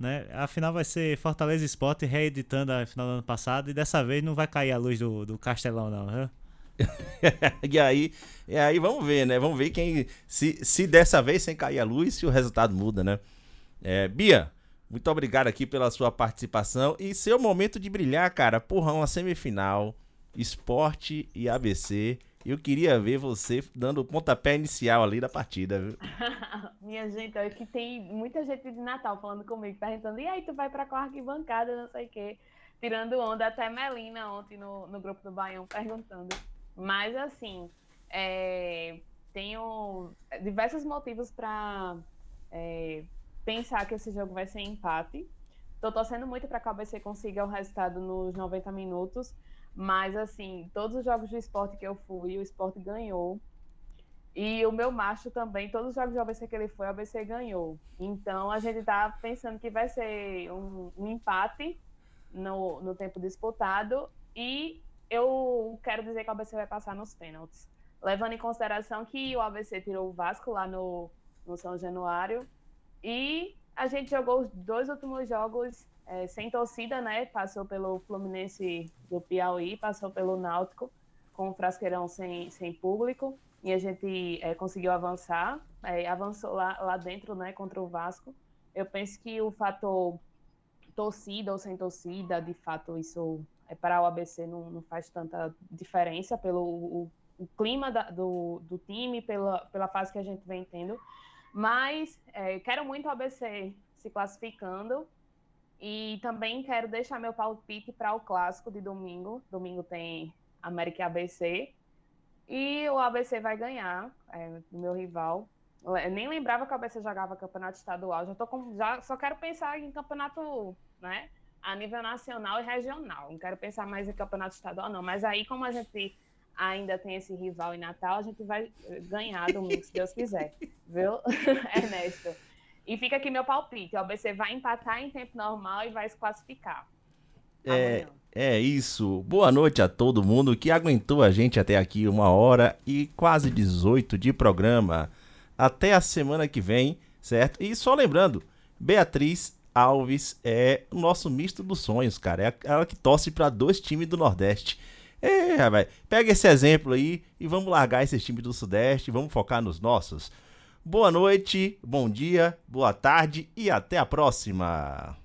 Né? A final vai ser Fortaleza Sport reeditando a final do ano passado e dessa vez não vai cair a luz do, do Castelão, não, viu? e aí, e aí vamos ver, né? Vamos ver quem. Se, se dessa vez sem cair a luz, se o resultado muda, né? É, Bia, muito obrigado aqui pela sua participação e seu momento de brilhar, cara. Porra, uma semifinal, esporte e ABC. Eu queria ver você dando o pontapé inicial ali da partida, viu? Minha gente, é que tem muita gente de Natal falando comigo, perguntando, e aí, tu vai pra qual arquibancada, não sei o quê. Tirando onda, até Melina ontem no, no grupo do Baião perguntando. Mas, assim, é, tenho diversos motivos pra é, pensar que esse jogo vai ser empate. Tô torcendo muito pra que o ABC consiga o resultado nos 90 minutos. Mas, assim, todos os jogos do esporte que eu fui, o esporte ganhou. E o meu macho também, todos os jogos do ABC que ele foi, o ABC ganhou. Então a gente tá pensando que vai ser um, um empate no, no tempo disputado. E eu quero dizer que o ABC vai passar nos pênaltis. Levando em consideração que o ABC tirou o Vasco lá no, no São Januário. E a gente jogou os dois últimos jogos eh, sem torcida, né? Passou pelo Fluminense do Piauí, passou pelo Náutico, com o Frasqueirão sem, sem público e a gente eh, conseguiu avançar, eh, avançou lá, lá dentro, né, contra o Vasco. Eu penso que o fator torcida ou sem torcida, de fato, isso é, para o ABC não, não faz tanta diferença pelo o, o clima da- do, do time, pela, pela fase que a gente vem tendo. Mas eh, quero muito o ABC se classificando e também quero deixar meu palpite para o clássico de domingo. Domingo tem América e ABC. E o ABC vai ganhar, é, do meu rival. Eu nem lembrava que o ABC jogava campeonato estadual. Já tô com, já só quero pensar em campeonato, né? A nível nacional e regional. Não quero pensar mais em campeonato estadual, não. Mas aí, como a gente ainda tem esse rival em Natal, a gente vai eh, ganhar domingo, se Deus quiser. Viu, Ernesto? E fica aqui meu palpite. O ABC vai empatar em tempo normal e vai se classificar. É, é isso. Boa noite a todo mundo que aguentou a gente até aqui, uma hora e quase 18 de programa. Até a semana que vem, certo? E só lembrando, Beatriz Alves é o nosso misto dos sonhos, cara. É ela que torce para dois times do Nordeste. É, rapaz, pega esse exemplo aí e vamos largar esses times do Sudeste, vamos focar nos nossos. Boa noite, bom dia, boa tarde e até a próxima.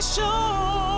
special.